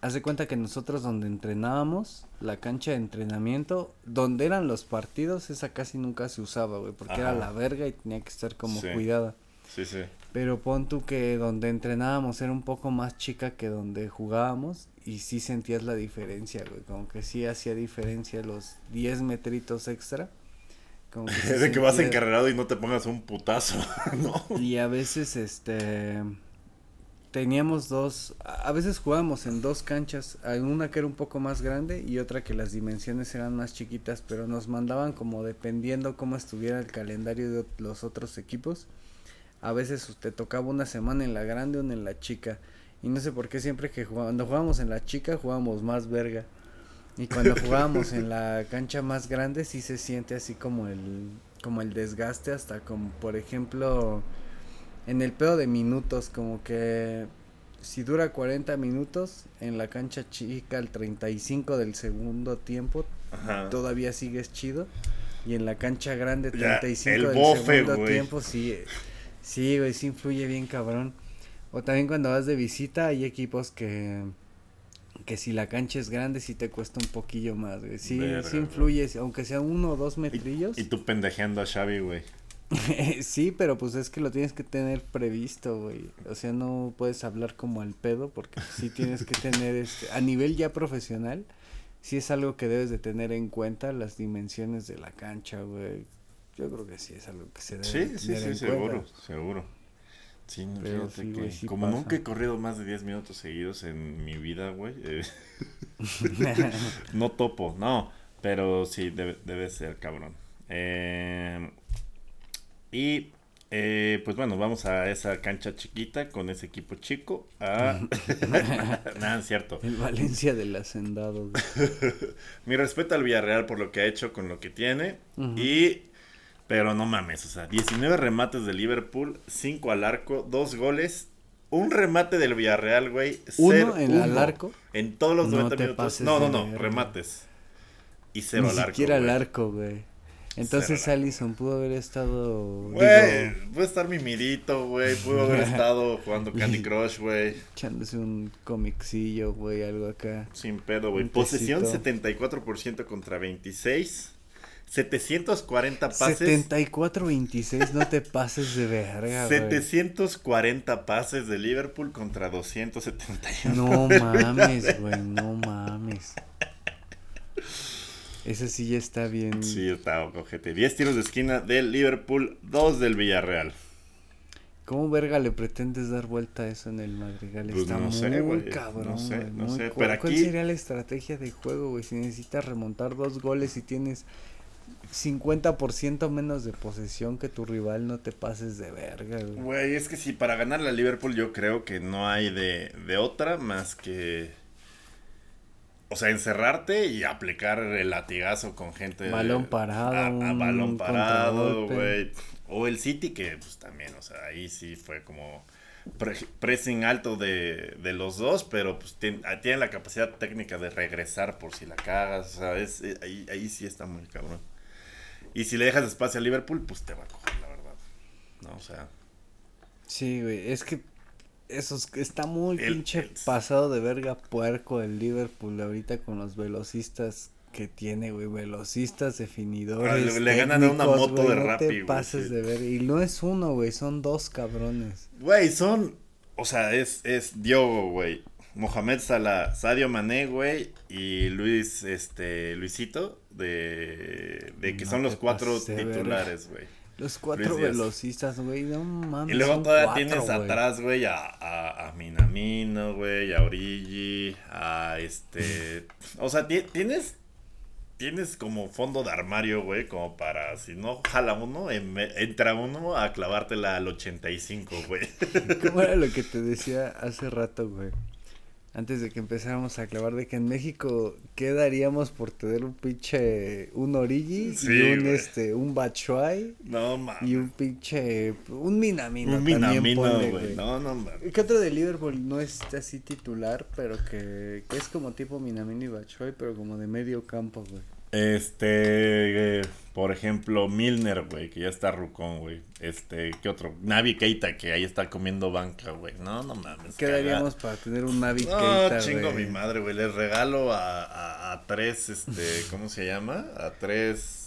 haz de cuenta que nosotros donde entrenábamos, la cancha de entrenamiento, donde eran los partidos, esa casi nunca se usaba, güey, porque era la verga y tenía que estar como Sí. cuidada. Sí, sí. Pero pon tú que donde entrenábamos era un poco más chica que donde jugábamos y sí sentías la diferencia, güey. Como que sí hacía diferencia los 10 metritos extra. Como que sí de que vas encarrerado y no te pongas un putazo, ¿no? Y a veces, este teníamos dos, a veces jugábamos en dos canchas, una que era un poco más grande y otra que las dimensiones eran más chiquitas, pero nos mandaban como dependiendo cómo estuviera el calendario de los otros equipos. A veces te tocaba una semana en la grande o en la chica. Y no sé por qué siempre que cuando jugábamos en la chica jugábamos más verga. Y cuando jugábamos en la cancha más grande sí se siente así como el como el desgaste hasta como por ejemplo en el pedo de minutos, como que si dura 40 minutos en la cancha chica el 35 del segundo tiempo, todavía sigues chido. Y en la cancha grande 35 del segundo tiempo, sí, sí, güey, sí influye bien cabrón. O también cuando vas de visita hay equipos que que si la cancha es grande sí te cuesta un poquillo más, güey. Sí, sí influye, aunque sea uno o dos metrillos. Y, y tú pendejeando a Xavi, güey. sí, pero pues es que lo tienes que tener previsto, güey. O sea, no puedes hablar como al pedo porque sí tienes que tener este a nivel ya profesional, sí es algo que debes de tener en cuenta las dimensiones de la cancha, güey. Yo creo que sí es algo que se debe sí, sí, sí, seguro, seguro. Sí, no, que como nunca he corrido más de 10 minutos seguidos en mi vida, güey. Eh, no topo, no, pero sí debe, debe ser cabrón. Eh, y eh, pues bueno, vamos a esa cancha chiquita con ese equipo chico. A... Nada, es cierto. El Valencia del Hacendado. Mi respeto al Villarreal por lo que ha hecho con lo que tiene. Y. Pero no mames, o sea, 19 remates de Liverpool, 5 al arco, 2 goles, un remate del Villarreal, güey. ¿Uno en el arco? En todos los 90 minutos. No, no, no, remates. Y cero al arco. Ni siquiera al arco, güey. Entonces Allison pudo haber estado. Güey, pudo estar mimidito, güey. Pudo haber estado jugando Candy Crush, güey. Echándose un comicillo, güey, algo acá. Sin pedo, güey. Posesión 74% contra 26. 740 pases. 74-26, no te pases de verga, güey. 740 pases de Liverpool contra 271. No mames, güey, no mames. Ese sí ya está bien. Sí, está cojete. 10 tiros de esquina del Liverpool, 2 del Villarreal. ¿Cómo verga le pretendes dar vuelta a eso en el Madrigal? Pues está no sé, muy cabrón, no sé, no sé. ¿Cuál, ¿Cuál sería la estrategia de juego, güey? Si necesitas remontar dos goles y tienes 50% menos de posesión que tu rival, no te pases de verga, güey. Güey, es que si para ganarle a Liverpool yo creo que no hay de, de otra más que o sea, encerrarte y aplicar el latigazo con gente. Balón parado. A, balón parado, güey. O el City, que pues también, o sea, ahí sí fue como pressing alto de, de, los dos, pero pues ah, tiene la capacidad técnica de regresar por si la cagas. O sea, es, eh, ahí, ahí sí está muy cabrón. Y si le dejas espacio a Liverpool, pues te va a coger, la verdad. No, o sea. Sí, güey, es que eso está muy pinche pasado de verga puerco el Liverpool ahorita con los velocistas que tiene, güey, velocistas, definidores. Ah, le, ganan a una moto de rap, no pases de ver. Y no es uno, güey, son dos cabrones. Güey, son, o sea, es, es Diogo, güey. Mohamed Salah, Sadio Mané, güey, y Luis, este, Luisito, de, de que son los cuatro titulares, güey. Los cuatro velocistas, güey, no mames. Y luego todavía tienes atrás, güey, a, a, a, Minamino, güey, a Origi, a este. o sea, tienes. Tienes como fondo de armario, güey, como para si no jala uno, entra uno a clavártela al 85, güey. ¿Cómo era lo que te decía hace rato, güey? Antes de que empezáramos a clavar de que en México qué daríamos por tener un pinche un Origi y un este un Bachuay no mames. Y un pinche un Minamino un Minamino güey. No no mames. ¿Qué otro de Liverpool no es así titular pero que, que es como tipo Minamino y Bachuay pero como de medio campo güey este, por ejemplo, Milner, güey, que ya está rucón, güey. Este, ¿qué otro? Navi Keita, que ahí está comiendo banca, güey. No, no mames. ¿Qué daríamos para tener un Navi Keita, No, chingo mi madre, güey. Les regalo a, a, a, tres, este, ¿cómo se llama? A tres...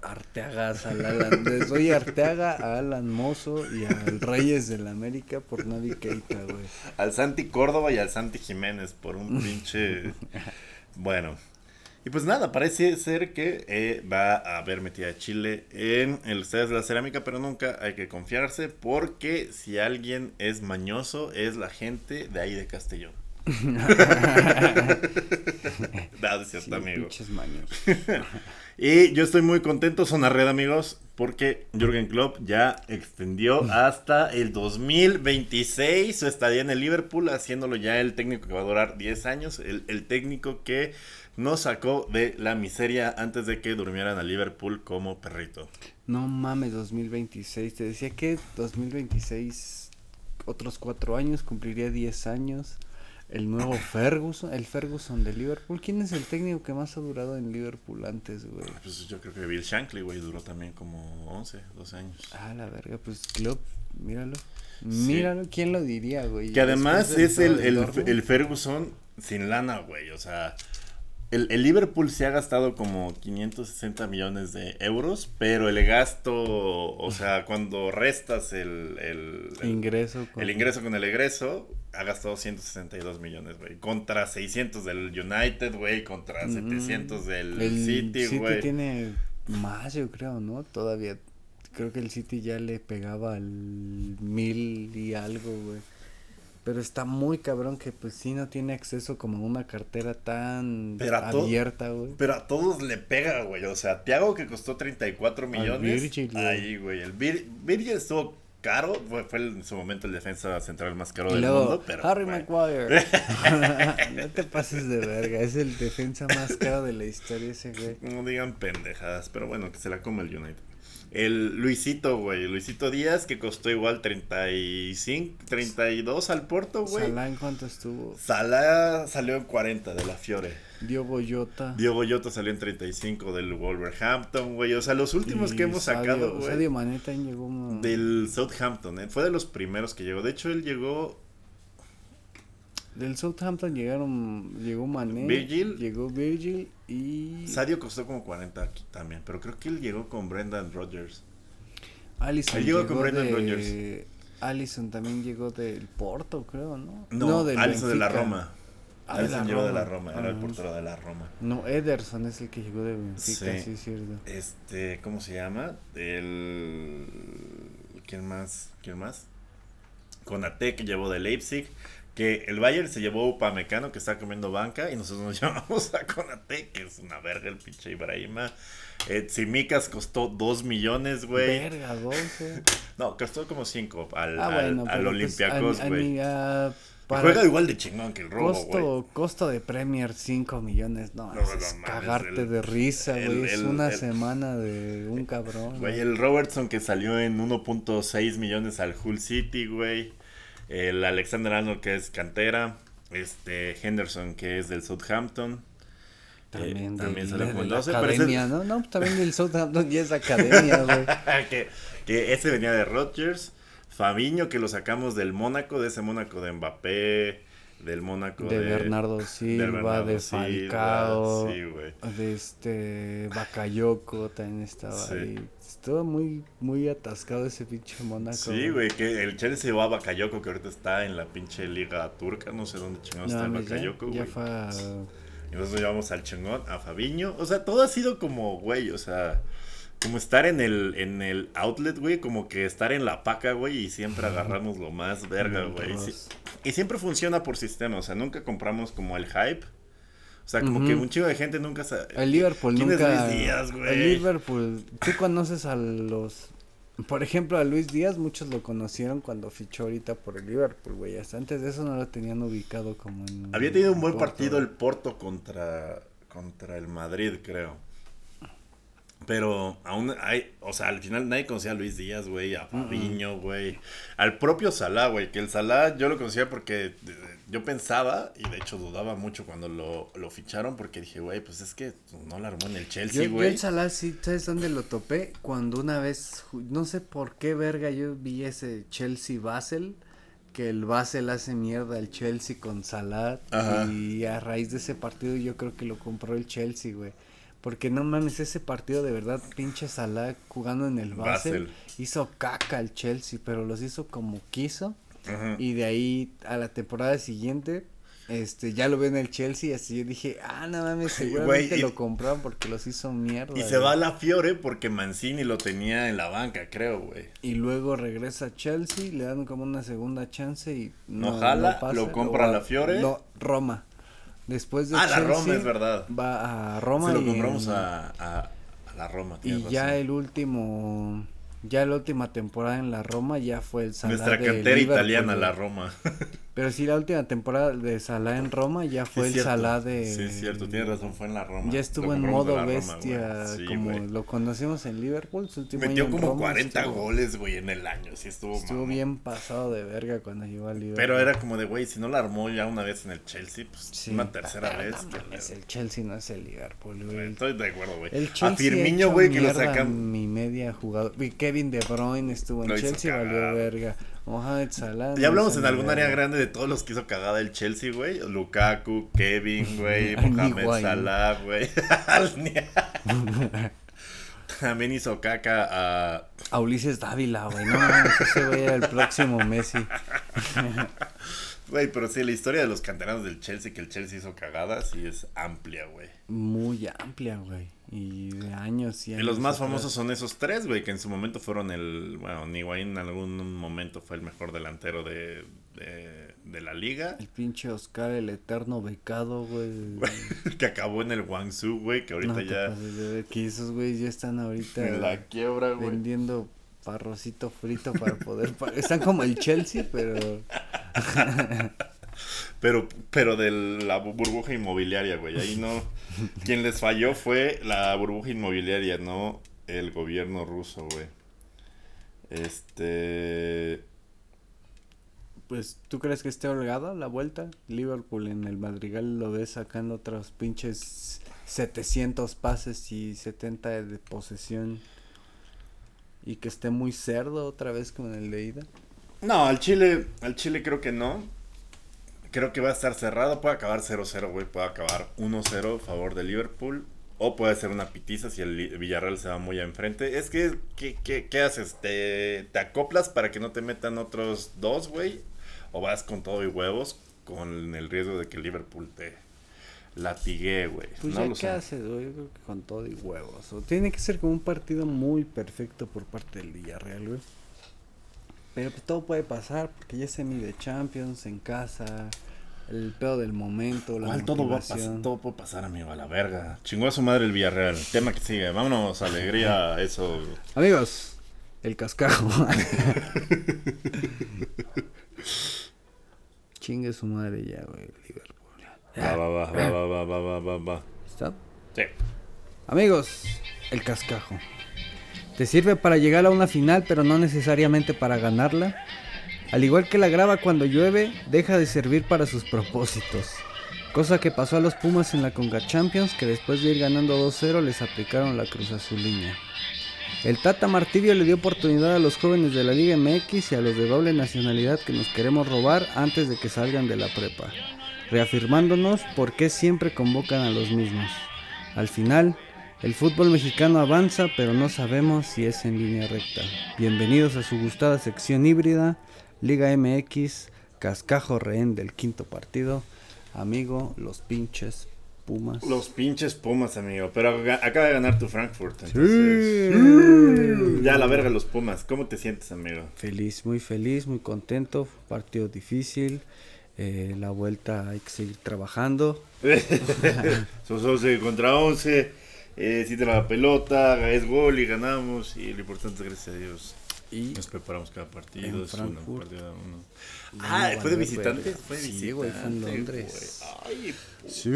Arteaga, al Alan, les doy Arteaga, a Alan Mozo y al Reyes del América por Navi Keita, güey. Al Santi Córdoba y al Santi Jiménez por un pinche... bueno. Y pues nada, parece ser que eh, va a haber metida a Chile en el Estadio de la Cerámica, pero nunca hay que confiarse porque si alguien es mañoso es la gente de ahí de Castellón. Cierto, amigo. y yo estoy muy contento, son red, amigos, porque Jürgen Klopp ya extendió hasta el 2026 su estadía en el Liverpool, haciéndolo ya el técnico que va a durar 10 años, el, el técnico que nos sacó de la miseria antes de que durmieran a Liverpool como perrito. No mames, 2026. Te decía que 2026, otros cuatro años, cumpliría 10 años. El nuevo Ferguson, el Ferguson de Liverpool. ¿Quién es el técnico que más ha durado en Liverpool antes, güey? Pues yo creo que Bill Shankly, güey, duró también como 11, 12 años. Ah, la verga, pues Klopp, míralo. Míralo, ¿quién lo diría, güey? Que además es el, el, el Ferguson sin lana, güey, o sea el, el, Liverpool se ha gastado como 560 millones de euros, pero el gasto, o sea, cuando restas el, el, ingreso, con... el ingreso con el egreso, ha gastado 162 millones, güey. Contra 600 del United, güey, contra 700 del City, güey. City tiene más, yo creo, ¿no? Todavía creo que el City ya le pegaba al mil y algo, güey. Pero está muy cabrón que pues sí no tiene acceso como a una cartera tan abierta, güey. Pero a todos le pega, güey. O sea, Tiago que costó 34 millones. Virgil, ahí, güey. El Virgil estuvo caro. Fue, fue en su momento el defensa central más caro del mundo. Pero, Harry Maguire. no te pases de verga. Es el defensa más caro de la historia ese, güey. No digan pendejadas. Pero bueno, que se la come el United. El Luisito, güey. Luisito Díaz, que costó igual 35, 32 al Porto, güey. ¿Salah en cuánto estuvo? Salah salió en 40 de la Fiore. Diogo Jota. Diogo Jota salió en 35 del Wolverhampton, güey. O sea, los últimos que hemos sacado, güey. Sadio Maneta llegó. Del Southampton, ¿eh? Fue de los primeros que llegó. De hecho, él llegó del Southampton llegaron, llegó Mané, Virgil, llegó Virgil y... Sadio costó como 40 aquí también, pero creo que él llegó con Brendan Rodgers. Allison él llegó, con Brendan Rodgers. Allison también llegó del Porto, creo, ¿no? No, no del Allison de la Roma. Ah, Allison llegó de la Roma, era el ah, portero de la Roma. No, Ederson es el que llegó de Benfica, sí, sí es cierto. Este, ¿cómo se llama? El... ¿Quién más? ¿Quién más? Conate que llevó de Leipzig que el Bayern se llevó a Upamecano que está comiendo banca y nosotros nos llamamos a Conate, que es una verga el pinche Ibrahima. Eh, Simicas costó 2 millones, güey. Verga, 12. no, costó como 5 al, ah, bueno, al, pues, Olympiacos, güey. Uh, Juega igual de chingón que el robo, costo, Costo de Premier 5 millones, no, es cagarte de risa, güey. Es una semana de un cabrón. Güey, el Robertson que salió en 1.6 millones al Hull City, güey el Alexander Arnold que es cantera, este Henderson que es del Southampton. También, eh, sale con 12. Academia, ¿no? No, también del Southampton y es academia, güey. que, que ese venía de Rodgers. Fabiño, que lo sacamos del Mónaco, de ese Mónaco de Mbappé, del Mónaco de, de Bernardo Silva, de, Falcao, de este Bakayoko también estaba ahí. Estaba muy, muy atascado ese pinche Mónaco. Sí, güey, que el Chelsea va a Bakayoko, que ahorita está en la pinche liga turca, no sé dónde chingados está el Bakayoko, güey. Y nosotros llevamos al chingón, a Fabiño. O sea, todo ha sido como, güey, o sea, como estar en el, en el outlet, güey, como que estar en la paca, güey, y siempre agarramos lo más verga, güey. Y siempre funciona por sistema, o sea, nunca compramos como el hype o sea, como que un chico de gente nunca sabe. El Liverpool nunca. Luis Díaz, güey? El Liverpool. Tú conoces a los. Por ejemplo, a Luis Díaz, muchos lo conocieron cuando fichó ahorita por el Liverpool, güey. Hasta antes de eso no lo tenían ubicado como en. Había tenido un buen partido el Porto contra, contra el Madrid, creo. Pero aún hay, o sea, al final nadie conocía a Luis Díaz, güey, a Fabiño, güey, al propio Salah, güey, que el Salah yo lo conocía porque yo pensaba, y de hecho dudaba mucho cuando lo, lo ficharon, porque dije, güey, pues es que no la armó en el Chelsea, güey. Yo, el Salah, sí, ¿sabes dónde lo topé? Cuando una vez, no sé por qué verga, yo vi ese Chelsea-Basel, que el Basel hace mierda al Chelsea con Salah, y a raíz de ese partido yo creo que lo compró el Chelsea, güey Porque no mames, ese partido de verdad, pinche Salah jugando en el Basel, Basel. hizo caca al Chelsea, pero los hizo como quiso. Ajá. Y de ahí a la temporada siguiente, este, ya lo veo en el Chelsea, así yo dije, ah, no mames, seguramente Güey, y- lo compraron porque los hizo mierda. Y se güey". va a la Fiore porque Mancini lo tenía en la banca, creo, güey. Y luego regresa a Chelsea, le dan como una segunda chance y No jala, lo compra la Fiore. No, Roma. Después de Ah, la Chelsea, Roma, es verdad. Va a Roma Se lo y compramos a, a, a la Roma. Y tienes ya razón. el último, ya la última temporada en la Roma ya fue el Salah Nuestra de cantera Liverpool, italiana, la Roma. Pero sí, la última temporada de Salah en Roma ya fue Sí, el cierto. Salah de... Sí, es cierto, tienes razón, fue en la Roma. Ya estuvo en modo Roma, bestia. Sí, como güey. lo conocimos en Liverpool, su último Metió año como Roma, 40 estuvo- goles, güey, en el año. Sí, estuvo Estuvo bien pasado de verga cuando llegó al Liverpool. Pero era como de, güey, si no la armó ya una vez en el Chelsea, pues Sí, una tercera vez. no le- el Chelsea no es el Liverpool, güey. Estoy de acuerdo, güey. El A Firmino, güey, que lo sacan. Mi media jugador. y Kevin De Bruyne estuvo en Lo Chelsea, valió verga. Mohamed Salah. Ya hablamos en algún área grande de todos los que hizo cagada el Chelsea, güey. Lukaku, Kevin, güey, Mohamed. Salah, güey. También hizo caca a... A Ulises Dávila, güey. No ese güey era el próximo Messi. Güey, pero sí, la historia de los canteranos del Chelsea, que el Chelsea hizo cagada, sí es amplia, güey. Muy amplia, güey. Y de años y Y años. los más atrás. famosos son esos tres, güey, que en su momento fueron el... Bueno, Higuaín en algún momento fue el mejor delantero de, de, de la liga. El pinche Oscar, el eterno becado, güey. que acabó en el Guangzhou, güey, que ahorita No ya... pases que esos güeyes ya están ahorita En la quiebra, güey. vendiendo parrocito frito para poder están como el Chelsea pero Pero, pero de la bu- burbuja inmobiliaria, güey. Ahí no. Quien les falló fue la burbuja inmobiliaria, no el gobierno ruso, güey. Este. pues tú crees que esté holgada la vuelta Liverpool en el Madrigal lo ves sacando otros pinches 700 pases y 70 de posesión y que esté muy cerdo otra vez como en el de ida No, al Chile, al Chile creo que no. Creo que va a estar cerrado. Puede acabar 0-0, güey. Puede acabar 1-0 a favor de Liverpool. O puede ser una pitiza si el Villarreal se va muy a enfrente. Es que, ¿qué, qué, qué haces? ¿Te, ¿Te acoplas para que no te metan otros dos, güey? ¿O vas con todo y huevos con el riesgo de que Liverpool te latigue, güey? pues no ya lo qué sé. haces güey? yo creo que con todo y huevos o tiene que ser como un partido muy perfecto por parte del Villarreal güey pero pues todo puede pasar porque ya es semi de Champions en casa el pedo del momento la Igual todo va a pasar, motivación. todo puede pasar, amigo, a la verga. Chingó a su madre el Villarreal. Tema que sigue. Vámonos, alegría, eso. Amigos, el cascajo. Chingue su madre ya, güey, Liverpool. Va, va, va, va, va, va, va, va, va, va. ¿Está? Sí. Amigos, el cascajo. Te sirve para llegar a una final, pero no necesariamente para ganarla. Al igual que la grava cuando llueve, deja de servir para sus propósitos. Cosa que pasó a los Pumas en la Conga Champions, que después de ir ganando 2-0 les aplicaron la cruz azuliña. El Tata Martirio le dio oportunidad a los jóvenes de la Liga MX y a los de doble nacionalidad que nos queremos robar antes de que salgan de la prepa, reafirmándonos por qué siempre convocan a los mismos. Al final, el fútbol mexicano avanza, pero no sabemos si es en línea recta. Bienvenidos a su gustada sección híbrida, Liga MX, cascajo rehén del quinto partido. Amigo, los pinches Pumas. Los pinches Pumas, amigo. Pero acaba de ganar tu Frankfurt. Sí. Ya la verga los Pumas. ¿Cómo te sientes, amigo? Feliz, muy feliz, muy contento. Partido difícil. eh, la vuelta hay que seguir trabajando. Sos 11 contra 11. Eh, si te la pelota, es gol y ganamos. Y lo importante es, gracias a Dios, Y nos preparamos cada partido. Es uno, partido uno. No Ah, ¿fue de haber visitante? verga. Fue de Sí, visitante. güey, fue en Londres. Ay, sí,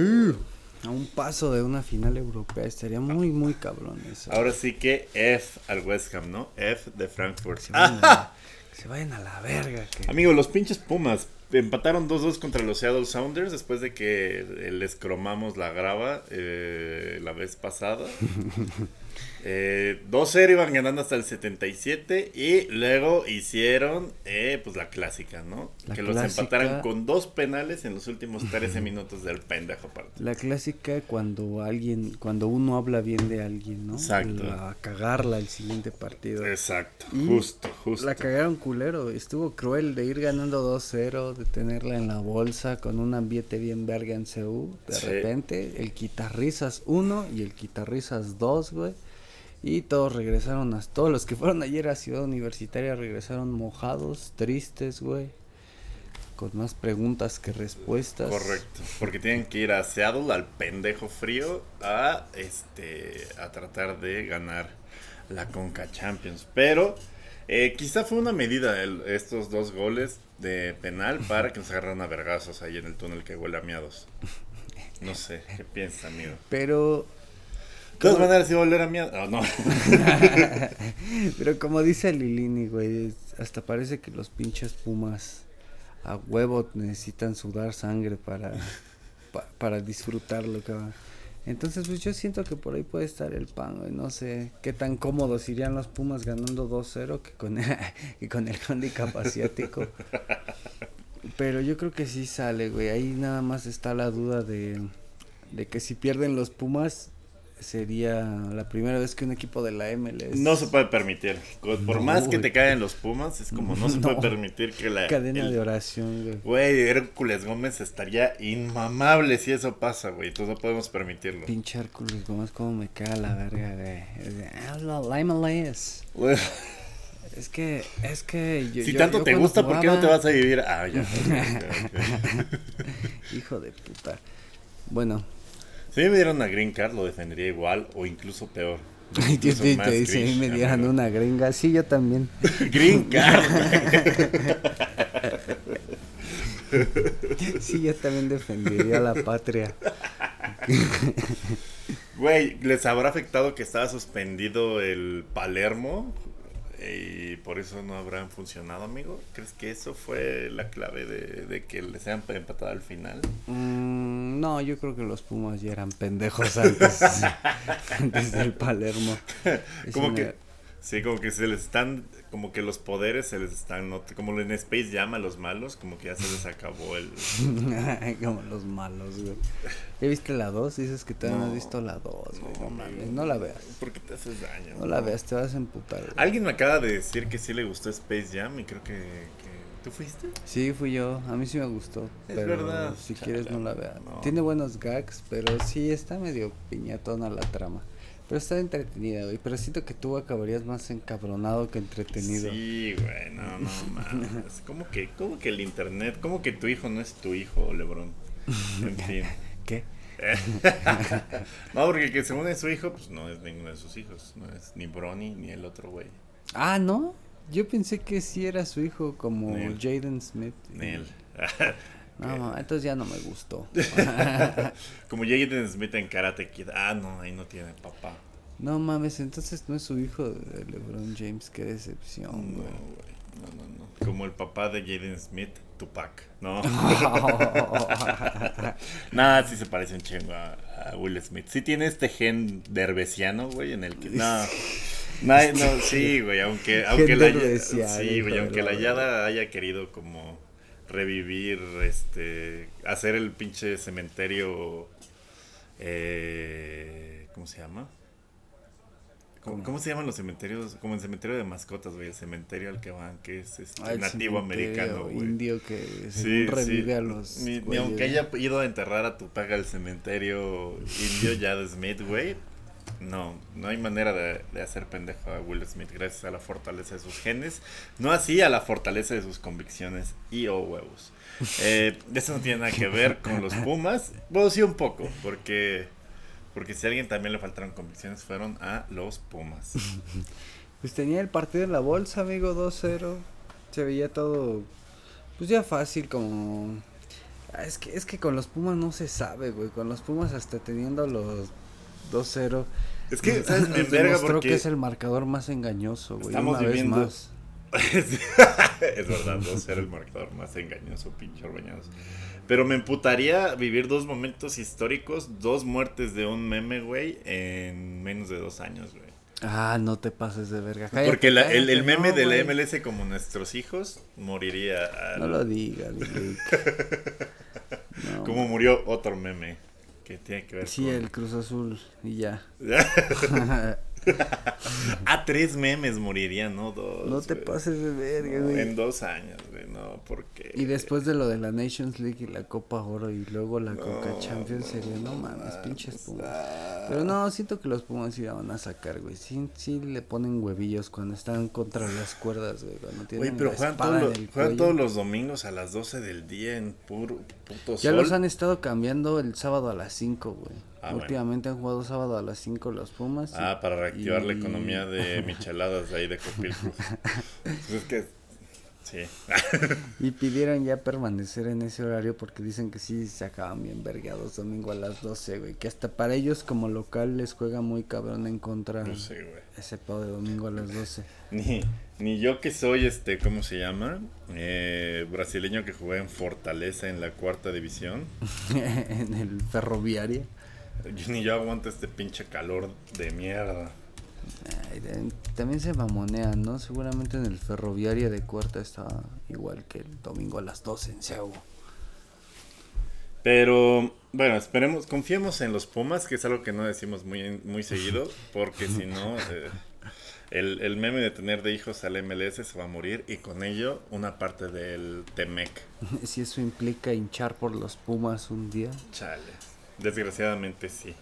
a un paso de una final europea estaría muy, muy cabrón eso. Ahora sí que F al West Ham, ¿no? F de Frankfurt. Que se vayan, a, se vayan a la verga. que- Amigo, los pinches Pumas empataron 2-2 contra los Seattle Sounders después de que les cromamos la grava eh, la vez pasada. Eh, 2-0 iban ganando hasta el 77 y luego hicieron eh, pues la clásica, ¿no? La que los empataran con dos penales en los últimos 13 minutos del pendejo partido. La clásica cuando alguien, cuando uno habla bien de alguien, ¿no? Exacto. La, cagarla el siguiente partido. Exacto, Y justo, justo. La cagaron culero, estuvo cruel de ir ganando 2-0, de tenerla en la bolsa con un ambiente bien verga en CU. De Sí. repente, el quitarrisas 1 y el quitarrisas 2, güey. Y todos regresaron, a, todos los que fueron ayer a Ciudad Universitaria regresaron mojados, tristes, güey. Con más preguntas que respuestas. Correcto, porque tienen que ir a Seattle al pendejo frío a este a tratar de ganar la Conca Champions, pero eh, quizá fue una medida el- estos dos goles de penal para que nos agarraran a vergazos ahí en el túnel que huele a miados. No sé, ¿qué piensas, amigo? Pero, De todas maneras, iba a oler a miados. Ah, no. pero como dice Lilini, güey, hasta parece que los pinches pumas a huevo necesitan sudar sangre para, pa- para disfrutarlo, cabrón. Entonces, pues yo siento que por ahí puede estar el pan, güey. No sé qué tan cómodos irían los Pumas ganando 2-0 que con, que con el handicap asiático. Pero yo creo que sí sale, güey. Ahí nada más está la duda de, de que si pierden los Pumas sería la primera vez que un equipo de la MLS No se puede permitir. Por No, más que güey. te caigan los Pumas, es como no se puede permitir que la. cadena el- de oración, güey. Güey, Hércules Gómez estaría inmamable si eso pasa, güey. Entonces no podemos permitirlo. Pinche Hércules Gómez, como me caga la verga, güey. Es de, "Ah, la MLS". Güey, Es que, es que yo, si yo- tanto yo te gusta, ¿por qué no te vas a vivir? Ah, ya. Hijo de puta. Bueno, Si me dieran una green card, lo defendería igual o incluso peor. ay, Dios Incluso te, más te cringe, me dieran amigo. una gringa. Sí, yo también. Green card. Sí, yo también defendería a la patria. Güey, ¿les habrá afectado que estaba suspendido el Palermo? Y por eso no habrán funcionado, amigo. ¿Crees que eso fue la clave de, de que les hayan empatado al final? Mm, no, yo creo que los Pumas ya eran pendejos antes, antes del Palermo. Es Como una- que, sí, como que se les están, como que los poderes se les están, como en Space Jam a los malos, como que ya se les acabó el... Como los malos, güey. ¿Ya viste la 2? Dices que todavía no, has No, visto la 2, güey. No, mames, no la veas. ¿Por qué te haces daño? No la veas, te vas a emputar. güey. Alguien me acaba de decir que sí le gustó Space Jam y creo que... que- ¿Tú fuiste? Sí, fui yo. A mí sí me gustó. Es pero verdad. Si Chale, quieres, no la veas. no. Tiene buenos gags, pero sí está medio piñatona la trama. Pero está entretenida, güey. Pero siento que tú acabarías más encabronado que entretenido. Sí, güey, no, no mames. ¿Cómo que, ¿Cómo que el internet? ¿Cómo que tu hijo no es tu hijo, Lebron? En fin. ¿Qué? no, porque que según es su hijo, pues no es ninguno de sus hijos. No es ni Bronny ni el otro güey. Ah, ¿no? Yo pensé que sí era su hijo como. Jaden Smith. Nel. No, mamá, entonces ya no me gustó. Como Jaden Smith en Karate Kid. Ah, no, ahí no tiene papá. no mames, entonces no es su hijo de LeBron James. Qué No, decepción, güey. güey. No, no, no. Como el papá de Jaden Smith, Tupac. No. Nada, sí se parece un chingo a, a Will Smith. Sí tiene este gen derbesiano, güey, en el que... No. No, no, sí, güey, aunque, aunque la, sí, güey, aunque la Yada haya querido como revivir, este, hacer el pinche cementerio, eh, ¿cómo se llama? ¿Cómo, se llaman los cementerios? Como el cementerio de mascotas, güey, el cementerio al que van, que es este, Ah, nativo americano, güey. indio que Sí, revive sí. a los. Ni, aunque haya ido a enterrar a tu paga al cementerio indio ya de Smith, güey. No, no hay manera de, de hacer pendejo a Will Smith gracias a la fortaleza de sus genes. No así a la fortaleza de sus convicciones y o huevos. Eh, eso no tiene nada que ver con los Pumas. Bueno, sí un poco, porque, porque si a alguien también le faltaron convicciones fueron a los Pumas. Pues tenía el partido en la bolsa, amigo, 2-0. Se veía todo. Pues ya fácil, como. Es que, es que con los Pumas no se sabe, güey. Con los Pumas hasta teniendo los 2-0. Es que, ¿sabes? Me demostró porque... que es el marcador más engañoso, güey. Estamos Una vez viviendo- más. es verdad, 2-0 el marcador más engañoso, pinche Orbañanos. Pero me emputaría vivir dos momentos históricos, dos muertes de un meme, güey, en menos de dos años, güey. Ah, no te pases de verga. Cállate, Porque la, el, el, meme no, de la MLS como nuestros hijos moriría. Al... No lo digas. Como murió otro meme que tiene que ver sí, con... el Cruz Azul y ya. a tres memes morirían, ¿no? Dos. No te güey. pases de verga, güey. No, en dos años, güey, no, porque. Y después de lo de la Nations League y la Copa Oro y luego la Coca Champions sería, no mames, pinches Pumas. Pero no, siento que los Pumas sí la van a sacar, güey. Sí, sí le ponen huevillos cuando están contra las cuerdas, güey. Oye, pero juegan, todos los, juegan todos los domingos a las 12 del día en puro puto Ya sol. los han estado cambiando el sábado a las 5, güey. Ah, Últimamente bueno. han jugado sábado a las 5 los Pumas. Ah, y, para reactivar y... la economía de micheladas de ahí de Copilco. es que sí. y pidieron ya permanecer en ese horario porque dicen que sí se acaban bien vergados domingo a las 12, güey. Que hasta para ellos como local les juega muy cabrón en contra no sé, güey. ese pedo de domingo a las 12. Ni, ni yo que soy este, ¿cómo se llama? Eh, brasileño que jugué en Fortaleza en la cuarta división. en el ferroviario. Yo, ni yo aguanto este pinche calor de mierda. Ay, de, también se mamonean, ¿no? Seguramente en el ferroviario de cuarta está igual que el domingo a las 12 en Seúl. Pero bueno, esperemos, confiemos en los Pumas, que es algo que no decimos muy, muy seguido, porque si no, eh, el, el, meme de tener de hijos al MLS se va a morir y con ello una parte del Temec. Si eso implica hinchar por los Pumas un día. Chale. Desgraciadamente sí.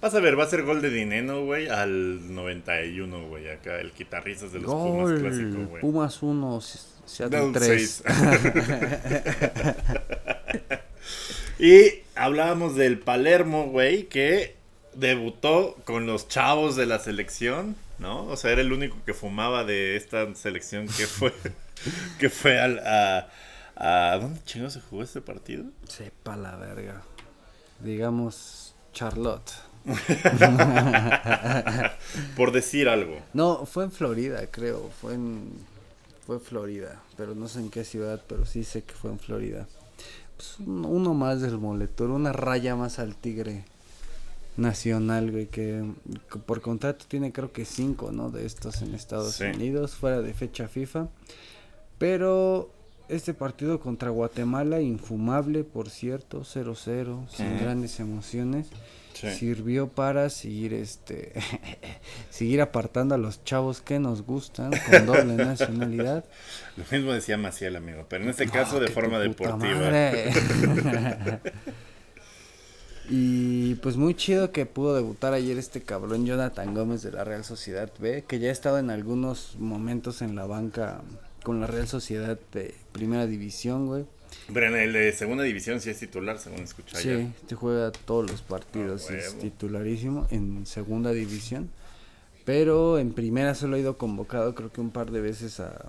Vas a ver, va a ser gol de Dineno, güey, al 91, güey. Acá el guitarristas de los gol, Pumas clásico, güey. Pumas 1, Seattle 3. y hablábamos del Palermo, güey, que debutó con los chavos de la selección, ¿no? O sea, era el único que fumaba de esta selección que fue, que fue al, a, a... ¿Dónde chingados se jugó este partido? Sepa la verga digamos, Charlotte. Por decir algo. No, fue en Florida, creo. Fue en. Fue Florida. Pero no sé en qué ciudad, pero sí sé que fue en Florida. Pues uno más del moletor, una raya más al tigre nacional, güey, que por contrato tiene creo que cinco, ¿no? De estos en Estados sí. Unidos, fuera de fecha FIFA. Pero este partido contra Guatemala, infumable, por cierto, 0-0, sin grandes emociones, sí. sirvió para seguir este seguir apartando a los chavos que nos gustan con doble nacionalidad. Lo mismo decía Maciel, amigo, pero en este caso de forma deportiva. y pues muy chido que pudo debutar ayer este cabrón Jonathan Gómez de la Real Sociedad B, que ya ha estado en algunos momentos en la banca con la Real Sociedad de Primera División, güey. Pero en el de Segunda División sí es titular, según escuché Sí, ayer. te juega todos los partidos, oh, es titularísimo en Segunda División. Pero en Primera solo ha ido convocado creo que un par de veces a,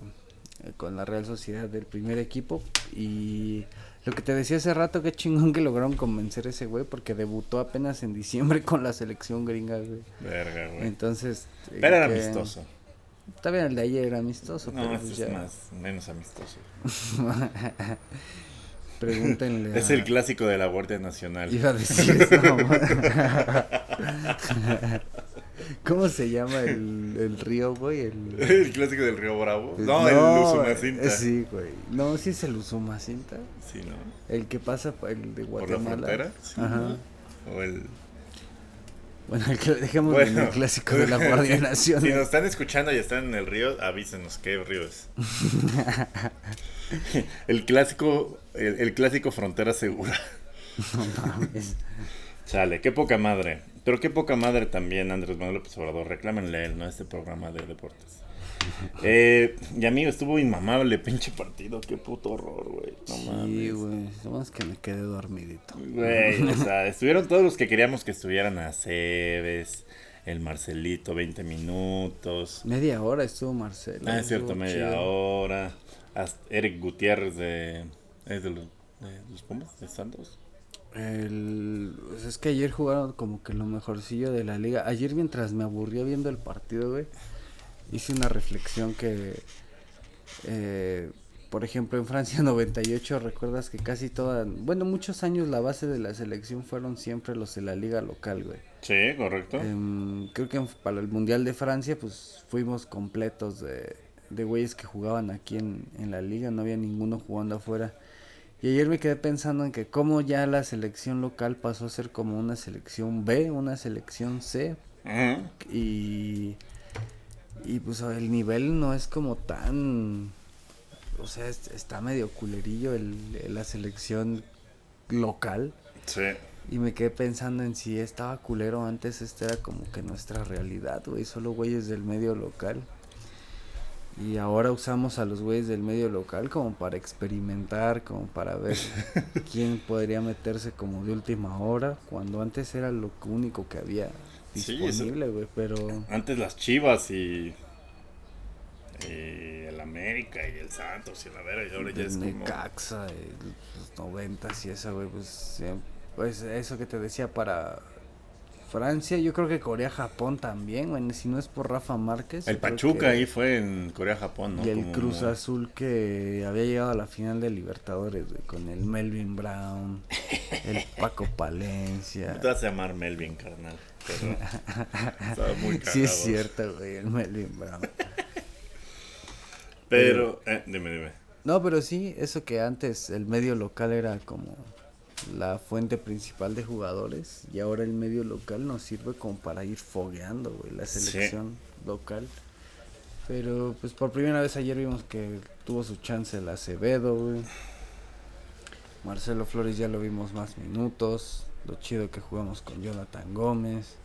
eh, con la Real Sociedad del primer equipo. Y lo que te decía hace rato, qué chingón que lograron convencer a ese güey, porque debutó apenas en diciembre con la selección gringa, güey. Verga, güey. Entonces... Pero era que... amistoso. Está bien, el de ayer era amistoso. No, pero este pues es más, menos amistoso. Pregúntenle. Es el clásico de la Guardia Nacional. Iba a decir eso. ¿Cómo se llama el, el río, güey? El... el clásico del río Bravo. No, no el Usumacinta. Sí, güey. No, sí es el Usumacinta. Sí, ¿no? El que pasa por el de Guatemala. ¿Por la frontera? Sí, Ajá. ¿no? O el... Bueno, dejemos Bueno, el clásico de la Guardia Nacional. Si nos están escuchando y están en el río, avísenos qué río es. el clásico, el, el clásico frontera segura. No mames. Chale, qué poca madre. Pero qué poca madre también, Andrés Manuel López Obrador. Reclámenle él, ¿no? Este programa de deportes. Eh, y amigo, estuvo inmamable, pinche partido. Qué puto horror, güey. No sí, mames. güey. Nomás que me quedé dormidito. Güey, o sea, estuvieron todos los que queríamos que estuvieran a Cebes, el Marcelito, 20 minutos. Media hora estuvo Marcelo. Ah, es cierto, media chido. hora. Hasta Eric Gutiérrez de. ¿Es de los, de los Pumas? ¿De Santos? El, pues es que ayer jugaron como que lo mejorcillo de la liga. Ayer mientras me aburría viendo el partido, güey, hice una reflexión que Eh, por ejemplo, en Francia 98, recuerdas que casi toda, bueno, muchos años la base de la selección fueron siempre los de la liga local, güey. Sí, correcto. Em, creo que para el Mundial de Francia, pues fuimos completos de, de güeyes que jugaban aquí en, en la liga, no había ninguno jugando afuera. Y ayer me quedé pensando en que como ya la selección local pasó a ser como una selección B, una selección C. Y, y pues el nivel no es como tan... O sea, está medio culerillo el, la selección local. Sí. Y me quedé pensando en si estaba culero antes, esta era como que nuestra realidad, güey, solo güeyes del medio local. Y ahora usamos a los güeyes del medio local como para experimentar, como para ver quién podría meterse como de última hora, cuando antes era lo único que había disponible, güey, pero... Antes las Chivas y... el América y el Santos y la vera y ahora ya es como... Caxa, los noventas y esa, güey, pues, pues eso que te decía para Francia, yo creo que Corea-Japón también, bueno, si no es por Rafa Márquez. El Pachuca ahí fue en Corea-Japón, ¿no? Y el Cruz Azul que había llegado a la final de Libertadores, con el Melvin Brown, el Paco Palencia. te vas a llamar Melvin, carnal. Pero estaba muy cagado. Sí, es cierto, güey, el Melvin Brown. pero, eh, dime, dime. No, pero sí, eso que antes el medio local era como la fuente principal de jugadores y ahora el medio local nos sirve como para ir fogueando, güey, la selección local. Pero pues por primera vez ayer vimos que tuvo su chance el Acevedo, güey. Marcelo Flores ya lo vimos más minutos. Lo chido que jugamos con Jonathan Gómez.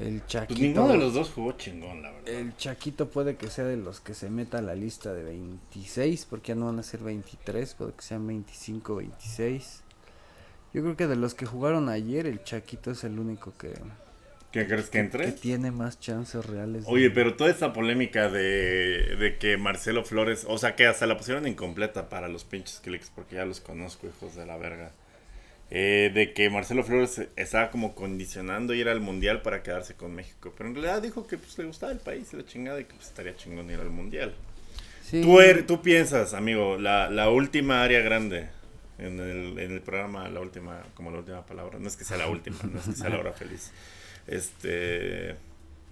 El Chaquito. Pues ninguno de los dos jugó chingón, la verdad. El Chaquito puede que sea de los que se meta a la lista de 26, porque ya no van a ser 23, puede que sean 25, 26. Yo creo que de los que jugaron ayer, el Chaquito es el único que. ¿Qué crees que entre? Que tiene más chances reales. Oye, pero toda esta polémica de, de que Marcelo Flores, o sea, que hasta la pusieron incompleta para los pinches clics, porque ya los conozco, hijos de la verga. Eh, de que Marcelo Flores estaba como condicionando ir al mundial para quedarse con México. Pero en realidad dijo que pues, le gustaba el país y la chingada y que pues, estaría chingón ir al mundial. Sí. Tú, er, tú piensas, amigo, la, la última área grande en el, en el programa la última, como la última palabra. No es que sea la última, no es que sea la hora feliz. Este,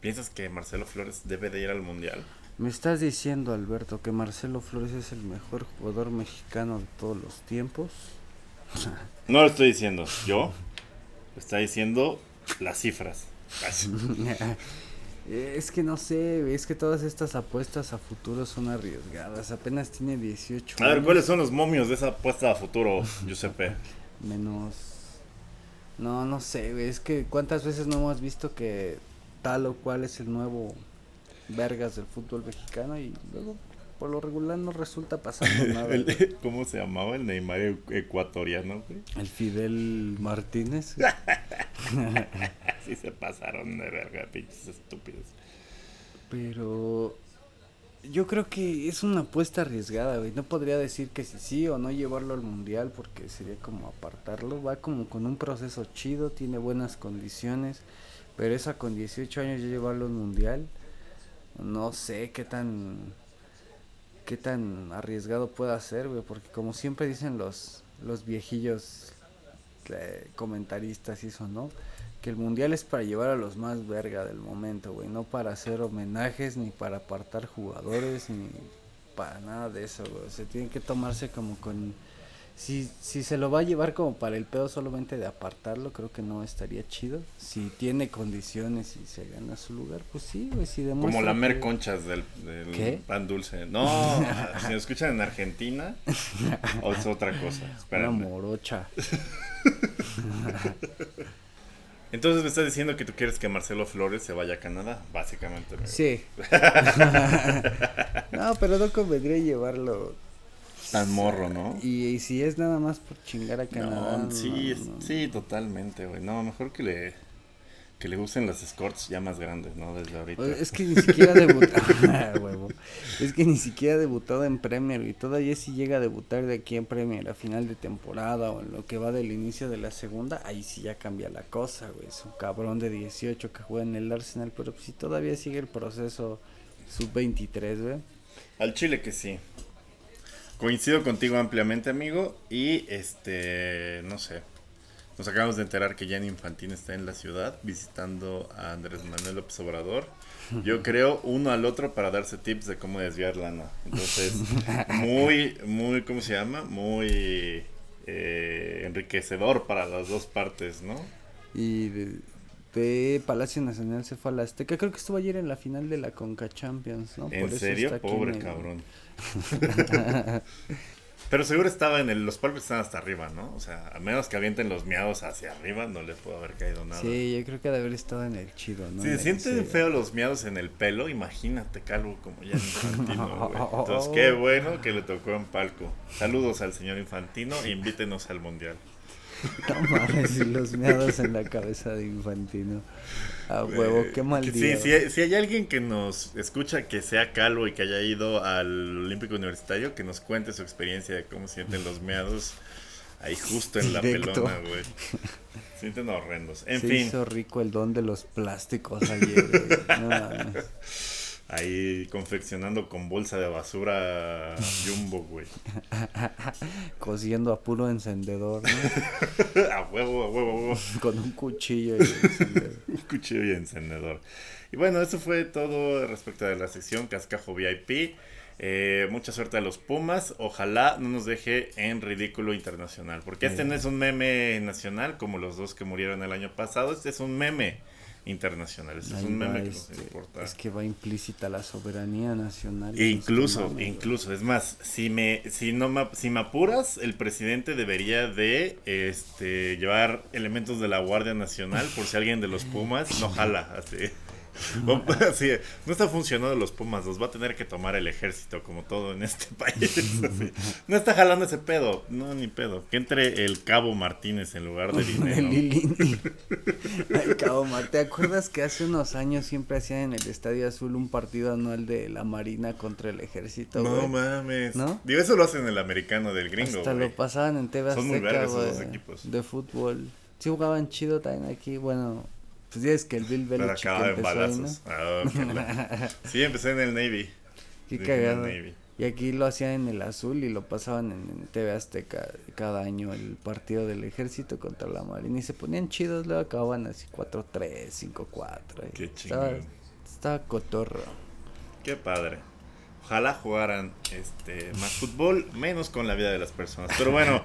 ¿piensas que Marcelo Flores debe de ir al mundial? Me estás diciendo, Alberto, que Marcelo Flores es el mejor jugador mexicano de todos los tiempos. No lo estoy diciendo yo, lo está diciendo las cifras. Es que no sé, es que todas estas apuestas a futuro son arriesgadas. Apenas tiene 18 años. A ver, ¿cuáles son los momios de esa apuesta a futuro, Giuseppe? Menos. No, no sé, Es que cuántas veces no hemos visto que tal o cual es el nuevo vergas del fútbol mexicano y luego por lo regular no resulta pasando nada. ¿Cómo se llamaba el Neymar ecuatoriano? El Fidel Martínez. sí se pasaron de verga, pinches estúpidos. Pero yo creo que es una apuesta arriesgada, güey. No podría decir que sí, sí o no llevarlo al mundial porque sería como apartarlo. Va como con un proceso chido, tiene buenas condiciones. Pero esa con 18 años ya llevarlo al mundial, no sé qué tan qué tan arriesgado pueda ser, güey, porque como siempre dicen los, los viejillos eh, comentaristas y eso, ¿no? Que el mundial es para llevar a los más verga del momento, güey, no para hacer homenajes, ni para apartar jugadores, ni para nada de eso, güey. Se tiene que tomarse como con si, si se lo va a llevar como para el pedo solamente de apartarlo, creo que no estaría chido. Si tiene condiciones y se gana su lugar, pues sí, güey, si Como lamer conchas del, pan dulce. No, si lo escuchan en Argentina, o es otra cosa. Una morocha. Entonces me estás diciendo que tú quieres que Marcelo Flores se vaya a Canadá, básicamente. Sí. no, pero no convendría llevarlo Tan morro, ¿no? Y, si es nada más por chingar a Canadá. sí, sí, totalmente, güey. No, mejor que le que le usen las escorts ya más grandes, ¿no? Desde ahorita. Es que ni siquiera debutado, ah. Es que ni siquiera ha debutado en Premier y todavía si llega a debutar de aquí en Premier a final de temporada o en lo que va del inicio de la segunda, ahí sí ya cambia la cosa, güey. Es un cabrón de 18 que juega en el Arsenal, pero si todavía sigue el proceso sub-23, güey Al chile que sí. Coincido contigo ampliamente, amigo. Y este, no sé. Nos acabamos de enterar que Gianni Infantino está en la ciudad visitando a Andrés Manuel López Obrador. Yo creo uno al otro para darse tips de cómo desviar lana. Entonces, muy, muy, ¿cómo se llama? Muy eh, enriquecedor para las dos partes, ¿no? Y de, Palacio Nacional se fue a la Azteca. Creo que estuvo ayer en la final de la Conca Champions, ¿no? ¿En Por serio? Pobre en el- cabrón. Pero seguro estaba en el, los palcos están hasta arriba, ¿no? O sea, a menos que avienten los miados hacia arriba, no le puede haber caído nada. Sí, yo creo que de haber estado en el chido, ¿no? Si se sienten sí. feos los miados en el pelo, imagínate calvo como ya Infantino, güey. Entonces, qué bueno que le tocó en palco. Saludos al señor Infantino e invítenos al mundial. No mames, y los meados en la cabeza de Infantino. A huevo, Eh, qué mal que día. Sí, si hay, si hay alguien que nos escucha que sea calvo y que haya ido al Olímpico Universitario, que nos cuente su experiencia de cómo sienten los meados ahí justo en la pelona, güey. Sienten horrendos. En Se fin, hizo rico el don de los plásticos ayer, güey. No mames. ahí confeccionando con bolsa de basura Jumbo, güey. Cosiendo a puro encendedor, ¿no? a huevo, a huevo, a huevo. Con un cuchillo y encendedor. Un cuchillo y encendedor. Y bueno, eso fue todo respecto de la sección Cascajo VIP. Eh, mucha suerte a los Pumas. Ojalá no nos deje en ridículo internacional. Porque este no es un meme nacional como los dos que murieron el año pasado. Este es un meme internacional. Este es un meme que nos este, importa. Es que va implícita la soberanía nacional. E Pues, incluso, güey. incluso, es más, si me, si no me, si me apuras, el presidente debería de este llevar elementos de la Guardia Nacional por si alguien de los Pumas no jala, así. Así, no está funcionando los Pumas, los va a tener que tomar el ejército, como todo en este país. así. No está jalando ese pedo, no, ni pedo. Que entre el Cabo Martínez en lugar de El dinero. Lilini. Ay, cabrón, Mar, ¿te acuerdas que hace unos años siempre hacían en el Estadio Azul un partido anual de la Marina contra el ejército, No mames. ¿No? Digo, eso lo hacen el americano del gringo, Hasta lo pasaban en TV Son muy Azteca, vergas esos güey, equipos. de fútbol. Sí jugaban chido también aquí, bueno, pues ya es que el Bill Pero Belichick en empezó ahí, ¿no? balazos. Ah, ok, la- Sí, empecé en el Navy. Qué cagado. Y aquí lo hacían en el azul y lo pasaban en, en TV Azteca cada año el partido del ejército contra la marina y se ponían chidos, luego acababan así 4-3, 5-4. y Qué Estaba, chingón. estaba cotorro. Qué padre. Ojalá jugaran este más fútbol, menos con la vida de las personas. Pero bueno,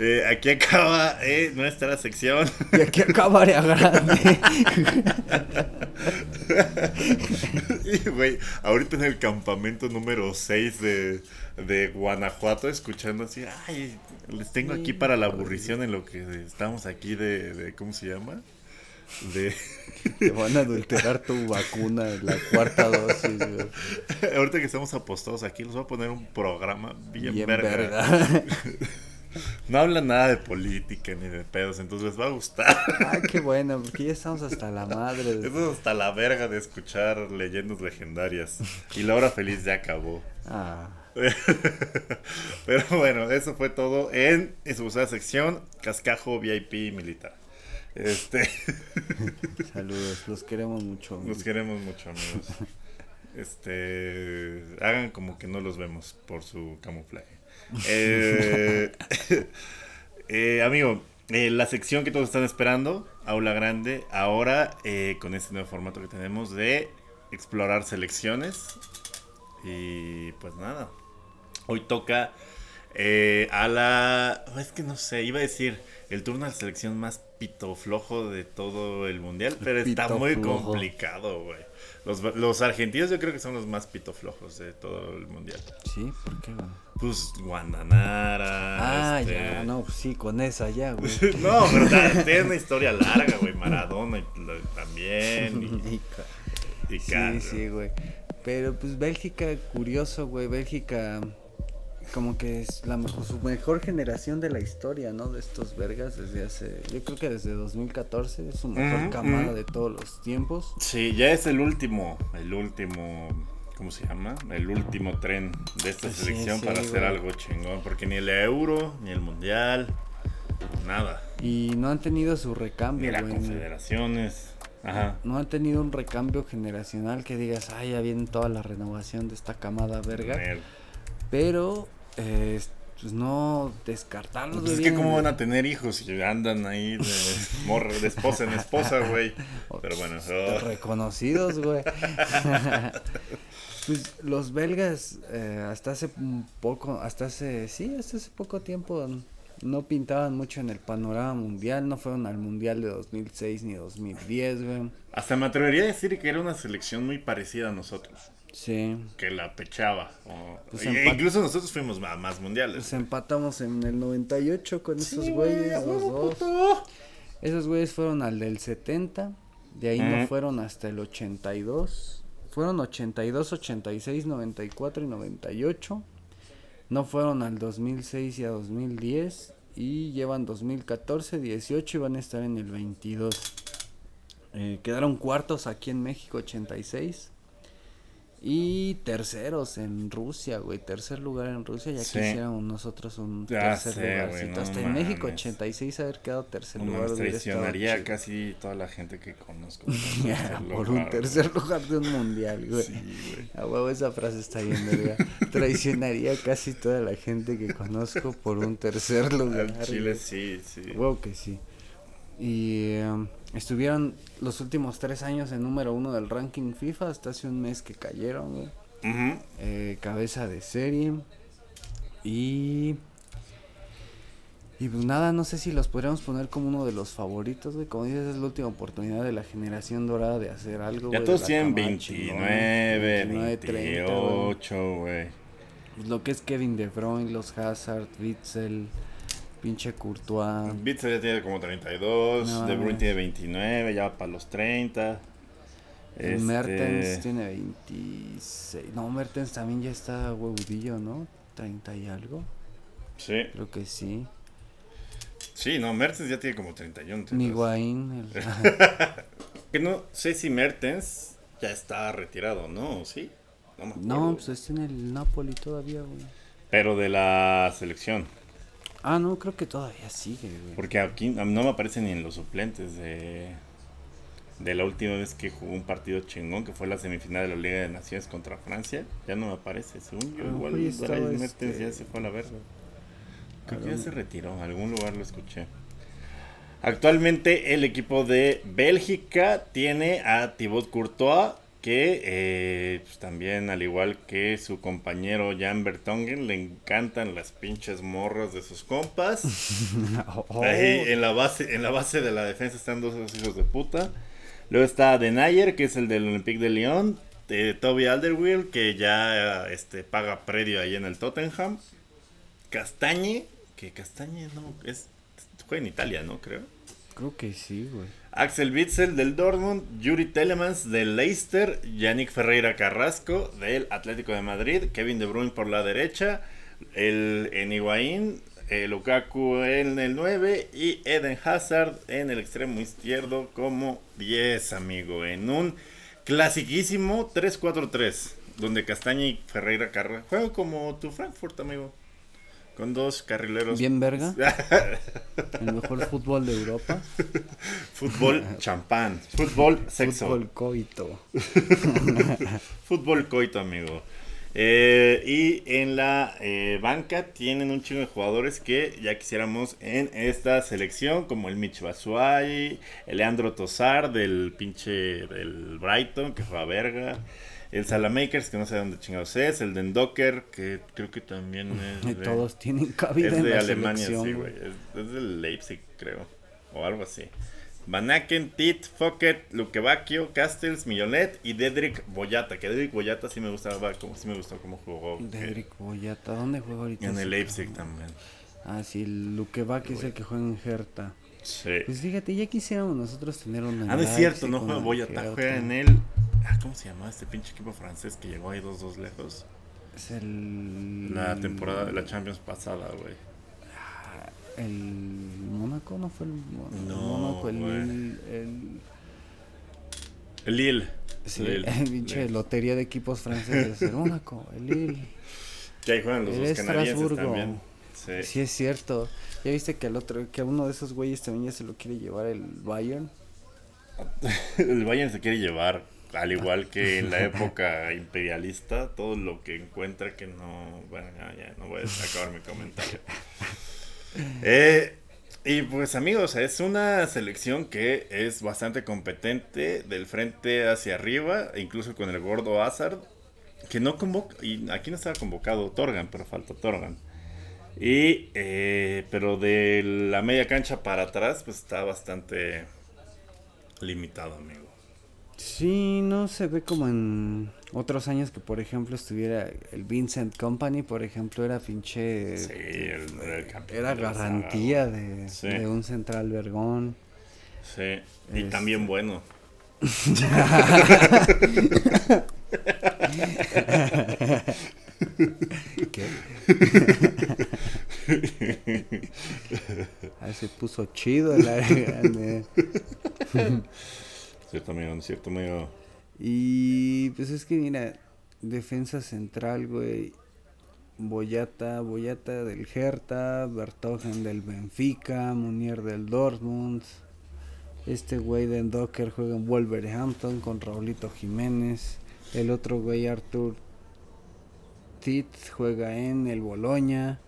eh, aquí acaba eh, nuestra sección. Y aquí acabaría grande. Y, güey, ahorita en el campamento número 6 de, de Guanajuato, escuchando así, ay, les tengo aquí para la aburrición en lo que estamos aquí de, de ¿cómo se llama? De, Te van a adulterar tu vacuna, la cuarta dosis, güey. ahorita que estamos apostados aquí, les voy a poner un programa bien, Bien verga. verga. No hablan nada de política ni de pedos, entonces les va a gustar. Ay, qué bueno, porque ya estamos hasta la madre. de- Eso es hasta la verga de escuchar leyendas legendarias. Y la hora feliz ya acabó. Ah, Pero bueno, eso fue todo en su usada sección Cascajo VIP Militar. Este, saludos, los queremos mucho. nos queremos mucho, amigos. Este, hagan como que no los vemos por su camuflaje. Eh, eh, amigo, eh, la sección que todos están esperando, Aula Grande, ahora eh, con este nuevo formato que tenemos de explorar selecciones. Y pues nada, hoy toca a la... Es que no sé, iba a decir el turno de la selección más pito flojo de todo el mundial, pero está muy flojo. complicado, güey. Los, los argentinos yo creo que son los más pito flojos de todo el mundial. Sí, ¿por qué, güey? Pues Guandanara. Ah, este- ya, no, pues sí, con esa ya, güey. no, pero tiene una historia larga, güey. Maradona y lo- también. Y, Y sí, sí, güey. Pero pues Bélgica, curioso, güey. Bélgica, como que es la mejor, su mejor generación de la historia, ¿no? De estos vergas desde hace, yo creo que desde 2014 es su mejor camada de todos los tiempos. Sí, ya es el último, el último, ¿cómo se llama? El último tren de esta Sí, selección sí, para hacer güey. algo chingón, porque ni el euro, ni el mundial, nada, Y no han tenido su ni recambio, la güey. confederaciones. Ajá. no han tenido un recambio generacional que digas, ay, ya viene toda la renovación de esta camada verga. Pero, eh, pues no descartarlos. Pues es que cómo van a tener hijos y andan ahí de, morra, de esposa en esposa, güey. Pero bueno, oh, reconocidos, güey. pues los belgas eh, hasta hace un poco, hasta hace, sí, hasta hace poco tiempo no pintaban mucho en el panorama mundial, no fueron al mundial de 2006 ni 2010, güey. hasta me atrevería a decir que era una selección muy parecida a nosotros. Sí. Que la pechaba. o- Pues e- empat- incluso nosotros fuimos a más mundiales. Pues empatamos en el 98 con esos Sí, güeyes, a los dos. puto. Esos güeyes fueron al del 70, de ahí no Ujú. fueron hasta el 82. Fueron 82, 86, 94 y 98. No fueron al 2006 y a 2010. Y llevan 2014, 18 y van a estar en el 22. Eh, quedaron cuartos aquí en México, 86. Y terceros en Rusia, güey. Tercer lugar en Rusia. Ya Sí. quisiéramos nosotros un Ya tercer sé, lugarcito. güey, no Hasta en México, mames. 86 haber quedado tercer No lugar. mames, estado traicionaría casi toda la gente que conozco. Por un tercer lugar de un mundial, güey. Sí, güey. A huevo, esa frase está bien, verga. Traicionaría casi toda la gente que conozco por un tercer lugar. Al Chile güey. sí, sí. Huevo que sí. Y em, estuvieron los últimos tres años en número uno del ranking FIFA hasta hace un mes que cayeron, güey. Eh, cabeza de serie. Y. Y pues nada, no sé si los podríamos poner como uno de los favoritos, güey. Como dices, es la última oportunidad de la generación dorada de hacer algo, Ya güey, todos tienen camada 29, chingona, 29, 30, güey. 28, güey. Pues lo que es Kevin De Bruyne, los Hazard, Witzel, pinche Courtois. Bitzer ya tiene como 32, No De Bruyne tiene 29, ya va para los 30. Este, Mertens tiene 26. No, Mertens también ya está huevudillo, ¿no? 30 y algo. Sí, Creo que sí. sí, no, Mertens ya tiene como 31. 32. Higuaín, el- Que no sé si Mertens ya está retirado, ¿no? ¿O ¿Sí? No, me acuerdo. No, pues está en el Napoli todavía, güey. Pero de la selección. Ah, no, creo que todavía sigue, güey. Porque aquí no me aparece ni en los suplentes de, de la última vez que jugó un partido chingón, que fue la semifinal de la Liga de Naciones contra Francia. Ya no me aparece. Según yo, A lo igual Mertens este, ya se fue a la verga. Creo que ya se retiró. En algún lugar lo escuché. Actualmente el equipo de Bélgica tiene a Thibaut Courtois, que eh, pues, también al igual que su compañero Jan Vertonghen le encantan las pinches morras de sus compas. Oh, Ahí en la base, en la base de la defensa están dos hijos de puta. Luego está Denayer, que es el del Olympique de Lyon. De Toby Alderweireld, que ya este, paga predio ahí en el Tottenham. Castañe, que Castañe no, es juega en Italia, ¿no? Creo. Creo que sí, güey. Axel Witzel del Dortmund, Yuri Telemans del Leicester, Yannick Ferreira Carrasco del Atlético de Madrid, Kevin De Bruyne por la derecha, el en Higuaín, eh, Lukaku en el 9 y Eden Hazard en el extremo izquierdo como 10, amigo, en un clasiquísimo 3-4-3, donde Castaña y Ferreira Carrasco juegan como tu Frankfurt, amigo. Con dos carrileros. Bien verga. El mejor fútbol de Europa. Fútbol champán. Fútbol sexo. Fútbol coito. Fútbol coito, amigo. Eh, y en la eh, banca tienen un chingo de jugadores que ya quisiéramos en esta selección, como el Mitch Batshuayi, el Leandro Tosar del pinche del Brighton, que fue a verga, el Salamakers, que no sé dónde chingados es, el Dendocker, que creo que también es Y de, Todos tienen cabida es en de la Alemania, selección, sí, güey. Es, es del Leipzig, creo, o algo así. Van Aken, Tit, Focket, Luquevacchio, Castells, Millonet y Dedrick Boyata. Que Dedrick Boyata sí me gustaba, como sí me gustó cómo jugó. que- Dedrick Boyata, ¿dónde juega ahorita? En el Leipzig también. Ah, sí, el Luquevac es el que juega en Hertha. Sí. Pues fíjate, ya quisiéramos nosotros tener una. Ah, no es cierto, no juega Boyata, juega en el. Ah, ¿Cómo se llama este pinche equipo francés que llegó ahí 2-2 lejos? Es el. La temporada de la Champions pasada, güey. El Mónaco, ¿no fue el, el No, Mónaco? El, el, el- El Lille. Sí, Lille. el pinche Lille. lotería de equipos franceses. El Mónaco, el Lille. Que ahí juegan los El dos canadienses también. Sí. Sí, es cierto. Ya viste que al otro, que uno de esos güeyes también ya se lo quiere llevar el Bayern. el Bayern se quiere llevar, al igual que en la época imperialista, todo lo que encuentra que no. Bueno, ya, ya no voy a acabar mi comentario. Eh, y pues amigos, es una selección que es bastante competente del frente hacia arriba, incluso con el gordo Hazard, que no convoca, y aquí no estaba convocado Torgan, pero falta Torgan. Y, eh, pero de la media cancha para atrás, pues está bastante limitado, amigo. Sí, no se ve como en otros años que, por ejemplo, estuviera el Vincent Company, por ejemplo, era pinche. Sí, el, el Era garantía de, Sí. de un central vergón. Sí, y también bueno. ¿Qué? Ahí se puso chido el amigo, cierto, amigo. Y pues es que mira, defensa central, güey. Boyata, Boyata del Hertha, Bertogen del Benfica, Munier del Dortmund. Este güey de Docker juega en Wolverhampton con Raulito Jiménez. El otro güey, Arthur Tit, juega en el Boloña.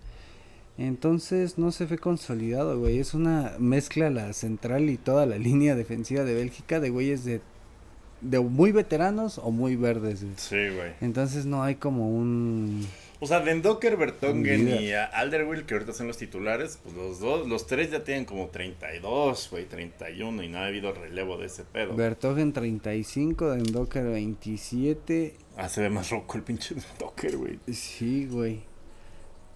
Entonces no se ve consolidado, güey. Es una mezcla la central y toda la línea defensiva de Bélgica de güeyes de, de muy veteranos o muy verdes. güey. Sí, güey. Entonces no hay como un... O sea, Dendoker, Bertongen y a Alderweireld, que ahorita son los titulares, pues los dos, los tres ya tienen como 32, güey, 31 y no ha habido relevo de ese pedo. Bertogen 35, Dendoker 27. Ah, se ve más roco el pinche Dendoker, güey. Sí, güey.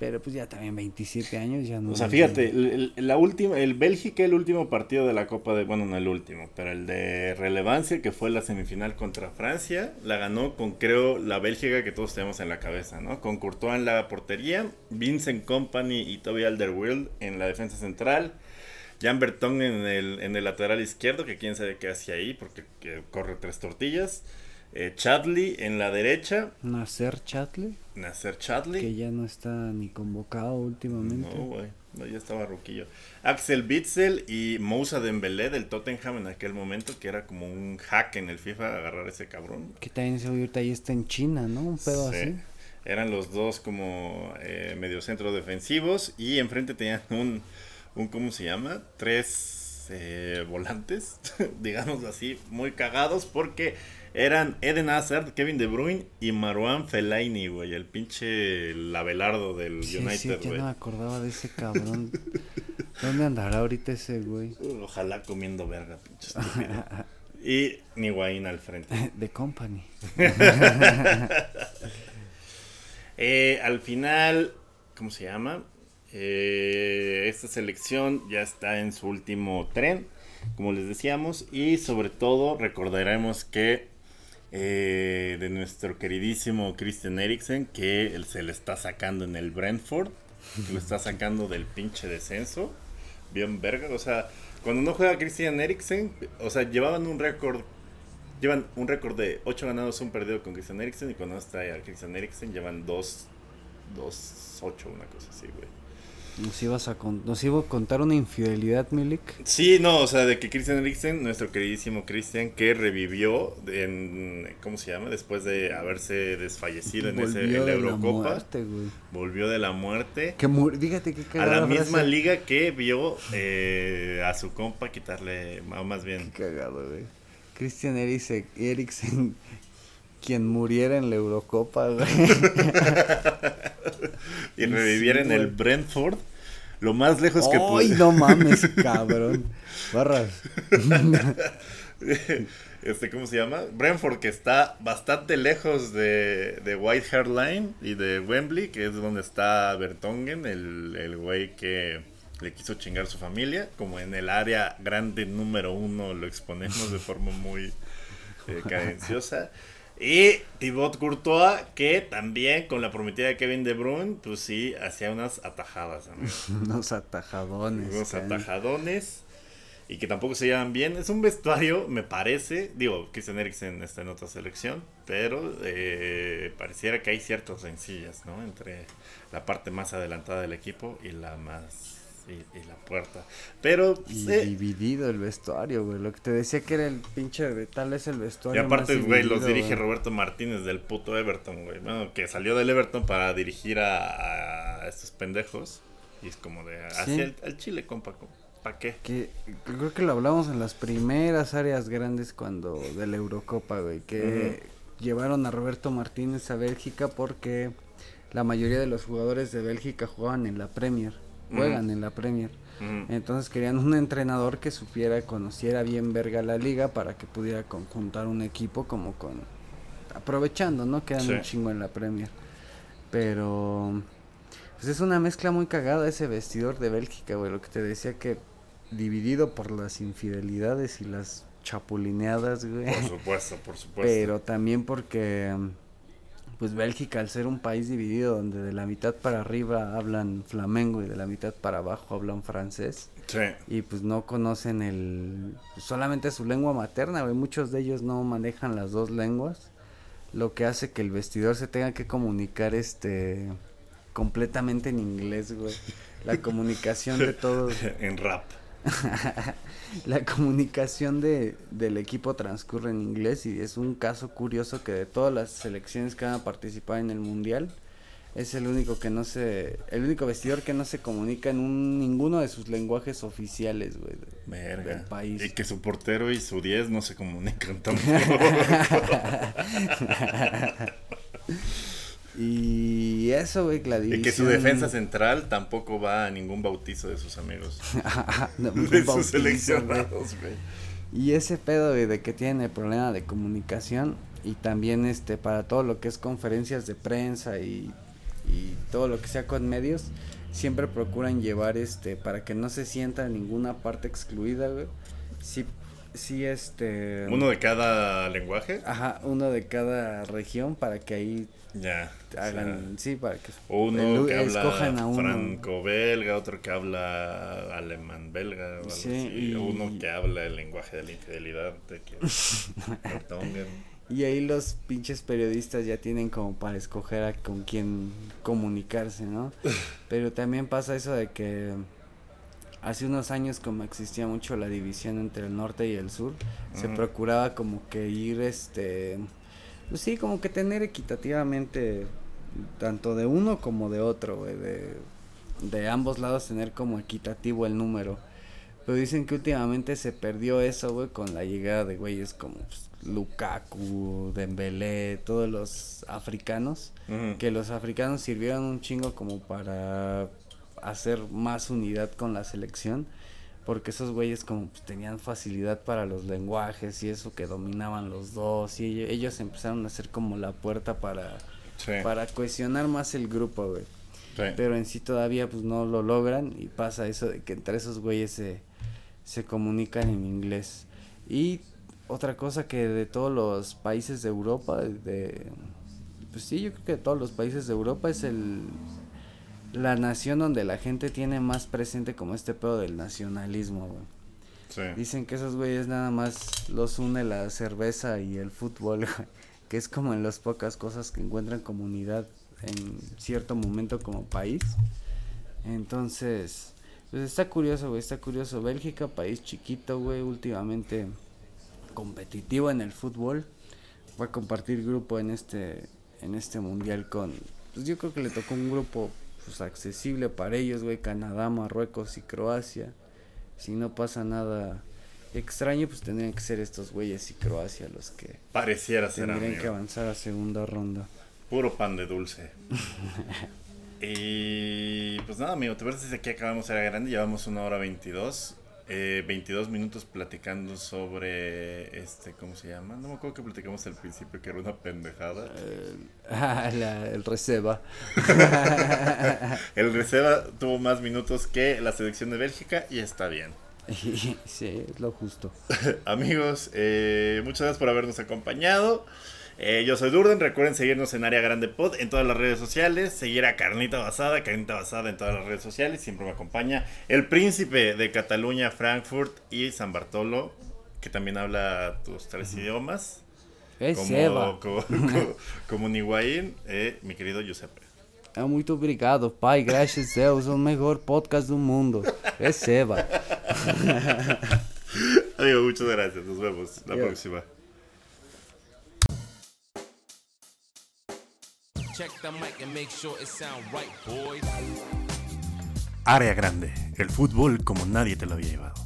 Pero pues ya también 27 años ya no. O sea, fíjate, el, el- la última, el Bélgica, el último partido de la Copa de, bueno, no el último, pero el de relevancia, que fue la semifinal contra Francia, la ganó con, creo, la Bélgica que todos tenemos en la cabeza, ¿no? Con Courtois en la portería, Vincent Company y Toby Alderweireld en la defensa central, Jan Berton en el, en el lateral izquierdo, que quién sabe qué hace ahí, porque que corre tres tortillas, eh, Chadley en la derecha, Nasser Chatle, Nasser Chadley. que ya no está ni convocado últimamente. No, güey. No, ya estaba ruquillo. Axel Bitzel y Moussa Dembélé del Tottenham en aquel momento, que era como un hack en el FIFA agarrar ese cabrón. Que también se ahorita ahí está en China, ¿no? Un pedo Sí. así. Eran los dos como eh, mediocentros defensivos y enfrente tenían un, un ¿cómo se llama? Tres eh, volantes, digamos así, muy cagados porque eran Eden Hazard, Kevin De Bruyne y Marwan Fellaini, güey, el pinche Labelardo del Sí, sí, United, ya güey. no me acordaba de ese cabrón. ¿Dónde andará ahorita ese güey? Ojalá comiendo verga, pinche. Y Niguain al frente. The Company. Eh, al final, ¿cómo se llama? Eh, esta selección ya está en su último tren, como les decíamos, y sobre todo recordaremos que eh, de nuestro queridísimo Christian Eriksen, que se le está sacando en el Brentford, que lo está sacando del pinche descenso, bien verga, o sea, cuando no juega Christian Eriksen, o sea, llevaban un récord Llevan un récord de 8 ganados, un perdido con Christian Eriksen. Y cuando no está a Christian Eriksen, llevan 2, 2, 8, una cosa así, güey. Nos, ibas a con- nos iba a contar una infidelidad, Milik. Sí, no, o sea, de que Christian Eriksen, nuestro queridísimo Christian, que revivió en. ¿Cómo se llama? Después de haberse desfallecido en, ese, en la Eurocopa. muerte, güey. volvió de la muerte. Que Fíjate qué A la misma frase. liga que vio eh, a su compa quitarle, más bien, Qué cagado, güey. Christian Eriksen, Eriksen, quien muriera en la Eurocopa, güey. y Sí, revivir en el. Brentford. Lo más lejos que ¡Ay, pudo. no mames, cabrón! Barras. este, ¿cómo se llama? Brentford, que está bastante lejos de, de White Hart Line y de Wembley, que es donde está Bertongen, el, el güey que le quiso chingar su familia. Como en el área grande número uno lo exponemos de forma muy eh, cadenciosa. Y Thibaut Courtois, que también con la prometida de Kevin De Bruyne, pues sí, hacía unas atajadas. Unos atajadones. Unos atajadones. Y que tampoco se llevan bien. Es un vestuario, me parece. Digo, Christian Eriksen está en otra selección. Pero eh, pareciera que hay ciertas rencillas, ¿no? Entre la parte más adelantada del equipo y la más y, la puerta. Pero. Y dividido el vestuario, güey. Lo que te decía que era el pinche. Tal es el vestuario. Y aparte, güey, los dirige Roberto Martínez del puto Everton, güey. Bueno, que salió del Everton para dirigir a, estos pendejos. Y es como de. Hacia el, Chile, compa. ¿Para qué? Que, creo que lo hablamos en las primeras áreas grandes cuando. de la Eurocopa, güey. Que llevaron a Roberto Martínez a Bélgica porque la mayoría de los jugadores de Bélgica jugaban en la Premier, juegan en la Premier. Entonces querían un entrenador que supiera, conociera bien verga la liga para que pudiera conjuntar un equipo como con aprovechando, ¿no? Quedan un chingo en la Premier. Pero pues es una mezcla muy cagada ese vestidor de Bélgica, güey, lo que te decía que dividido por las infidelidades y las chapulineadas, güey. Por supuesto, por supuesto. Pero también porque pues Bélgica al ser un país dividido donde de la mitad para arriba hablan flamengo y de la mitad para abajo hablan francés. Sí. Y pues no conocen el solamente su lengua materna, güey. Muchos de ellos no manejan las dos lenguas, lo que hace que el vestidor se tenga que comunicar este completamente en inglés, güey. La comunicación de todos en rap. la comunicación de, del equipo transcurre en inglés y es un caso curioso que de todas las selecciones que van a participar en el mundial es el único que no se el único vestidor que no se comunica en un, ninguno de sus lenguajes oficiales güey del país. Y que su portero y su 10 no se comunican tampoco Y eso, güey, la Y que su defensa central tampoco va a ningún bautizo de sus amigos. de sus seleccionados, güey. Y ese pedo, güey, de que tiene problema de comunicación y también este para todo lo que es conferencias de prensa y, y todo lo que sea con medios, siempre procuran llevar este para que no se sienta ninguna parte excluida, güey. Sí sí este uno de cada lenguaje ajá uno de cada región para que ahí ya hagan sí para que uno que habla franco belga otro que habla alemán belga o sí, y... uno que habla el lenguaje de la infidelidad de que y ahí los pinches periodistas ya tienen como para escoger a con quién comunicarse no pero también pasa eso de que hace unos años como existía mucho la división entre el norte y el sur, se procuraba como que ir este pues sí, como que tener equitativamente tanto de uno como de otro, güey, de, de ambos lados tener como equitativo el número. Pero dicen que últimamente se perdió eso, güey, con la llegada de güeyes como pues, Lukaku, Dembélé, todos los africanos, que los africanos sirvieron un chingo como para hacer más unidad con la selección porque esos güeyes como pues, tenían facilidad para los lenguajes y eso que dominaban los dos y ellos, empezaron a hacer como la puerta para para cohesionar más el grupo, güey. Pero en sí todavía pues no lo logran y pasa eso de que entre esos güeyes se, se comunican en inglés. Y otra cosa que de todos los países de Europa, de, pues sí, yo creo que de todos los países de Europa es el la nación donde la gente tiene más presente como este pedo del nacionalismo, güey. Sí. Dicen que esos güeyes nada más los une la cerveza y el fútbol, que es como en las pocas cosas que encuentran comunidad en cierto momento como país. Entonces, pues está curioso, güey, está curioso. Bélgica, país chiquito, güey, últimamente competitivo en el fútbol. Va a compartir grupo en este en este mundial con pues yo creo que le tocó un grupo pues, accesible para ellos, güey, Canadá, Marruecos y Croacia. Si no pasa nada extraño, pues tendrían que ser estos güeyes y Croacia los que pareciera ser tendrían que avanzar a segunda ronda. Puro pan de dulce. y pues nada, amigo, te ves desde aquí acabamos era grande, llevamos una hora veintidós eh, 22 minutos platicando sobre este, ¿cómo se llama? No me acuerdo que platicamos al principio que era una pendejada. ah, el Receba. el Receba tuvo más minutos que la selección de Bélgica y está bien. sí, es lo justo. Amigos, eh, muchas gracias por habernos acompañado. Eh, yo soy Durden, recuerden seguirnos en Área Grande Pod en todas las redes sociales, seguir a Carnita Basada, Carnita Basada en todas las redes sociales, siempre me acompaña el príncipe de Cataluña, Frankfurt y San Bartolo, que también habla tus tres idiomas. Es como, como, como, como, eh, mi querido Giuseppe. É muito obrigado, pai. Graças a Deus, o melhor podcast do mundo. Receba. Amigo, muchas gracias. Nos vemos la próxima. Check the mic and make sure it sound right, boys. Área grande. El fútbol como nadie te lo había llevado.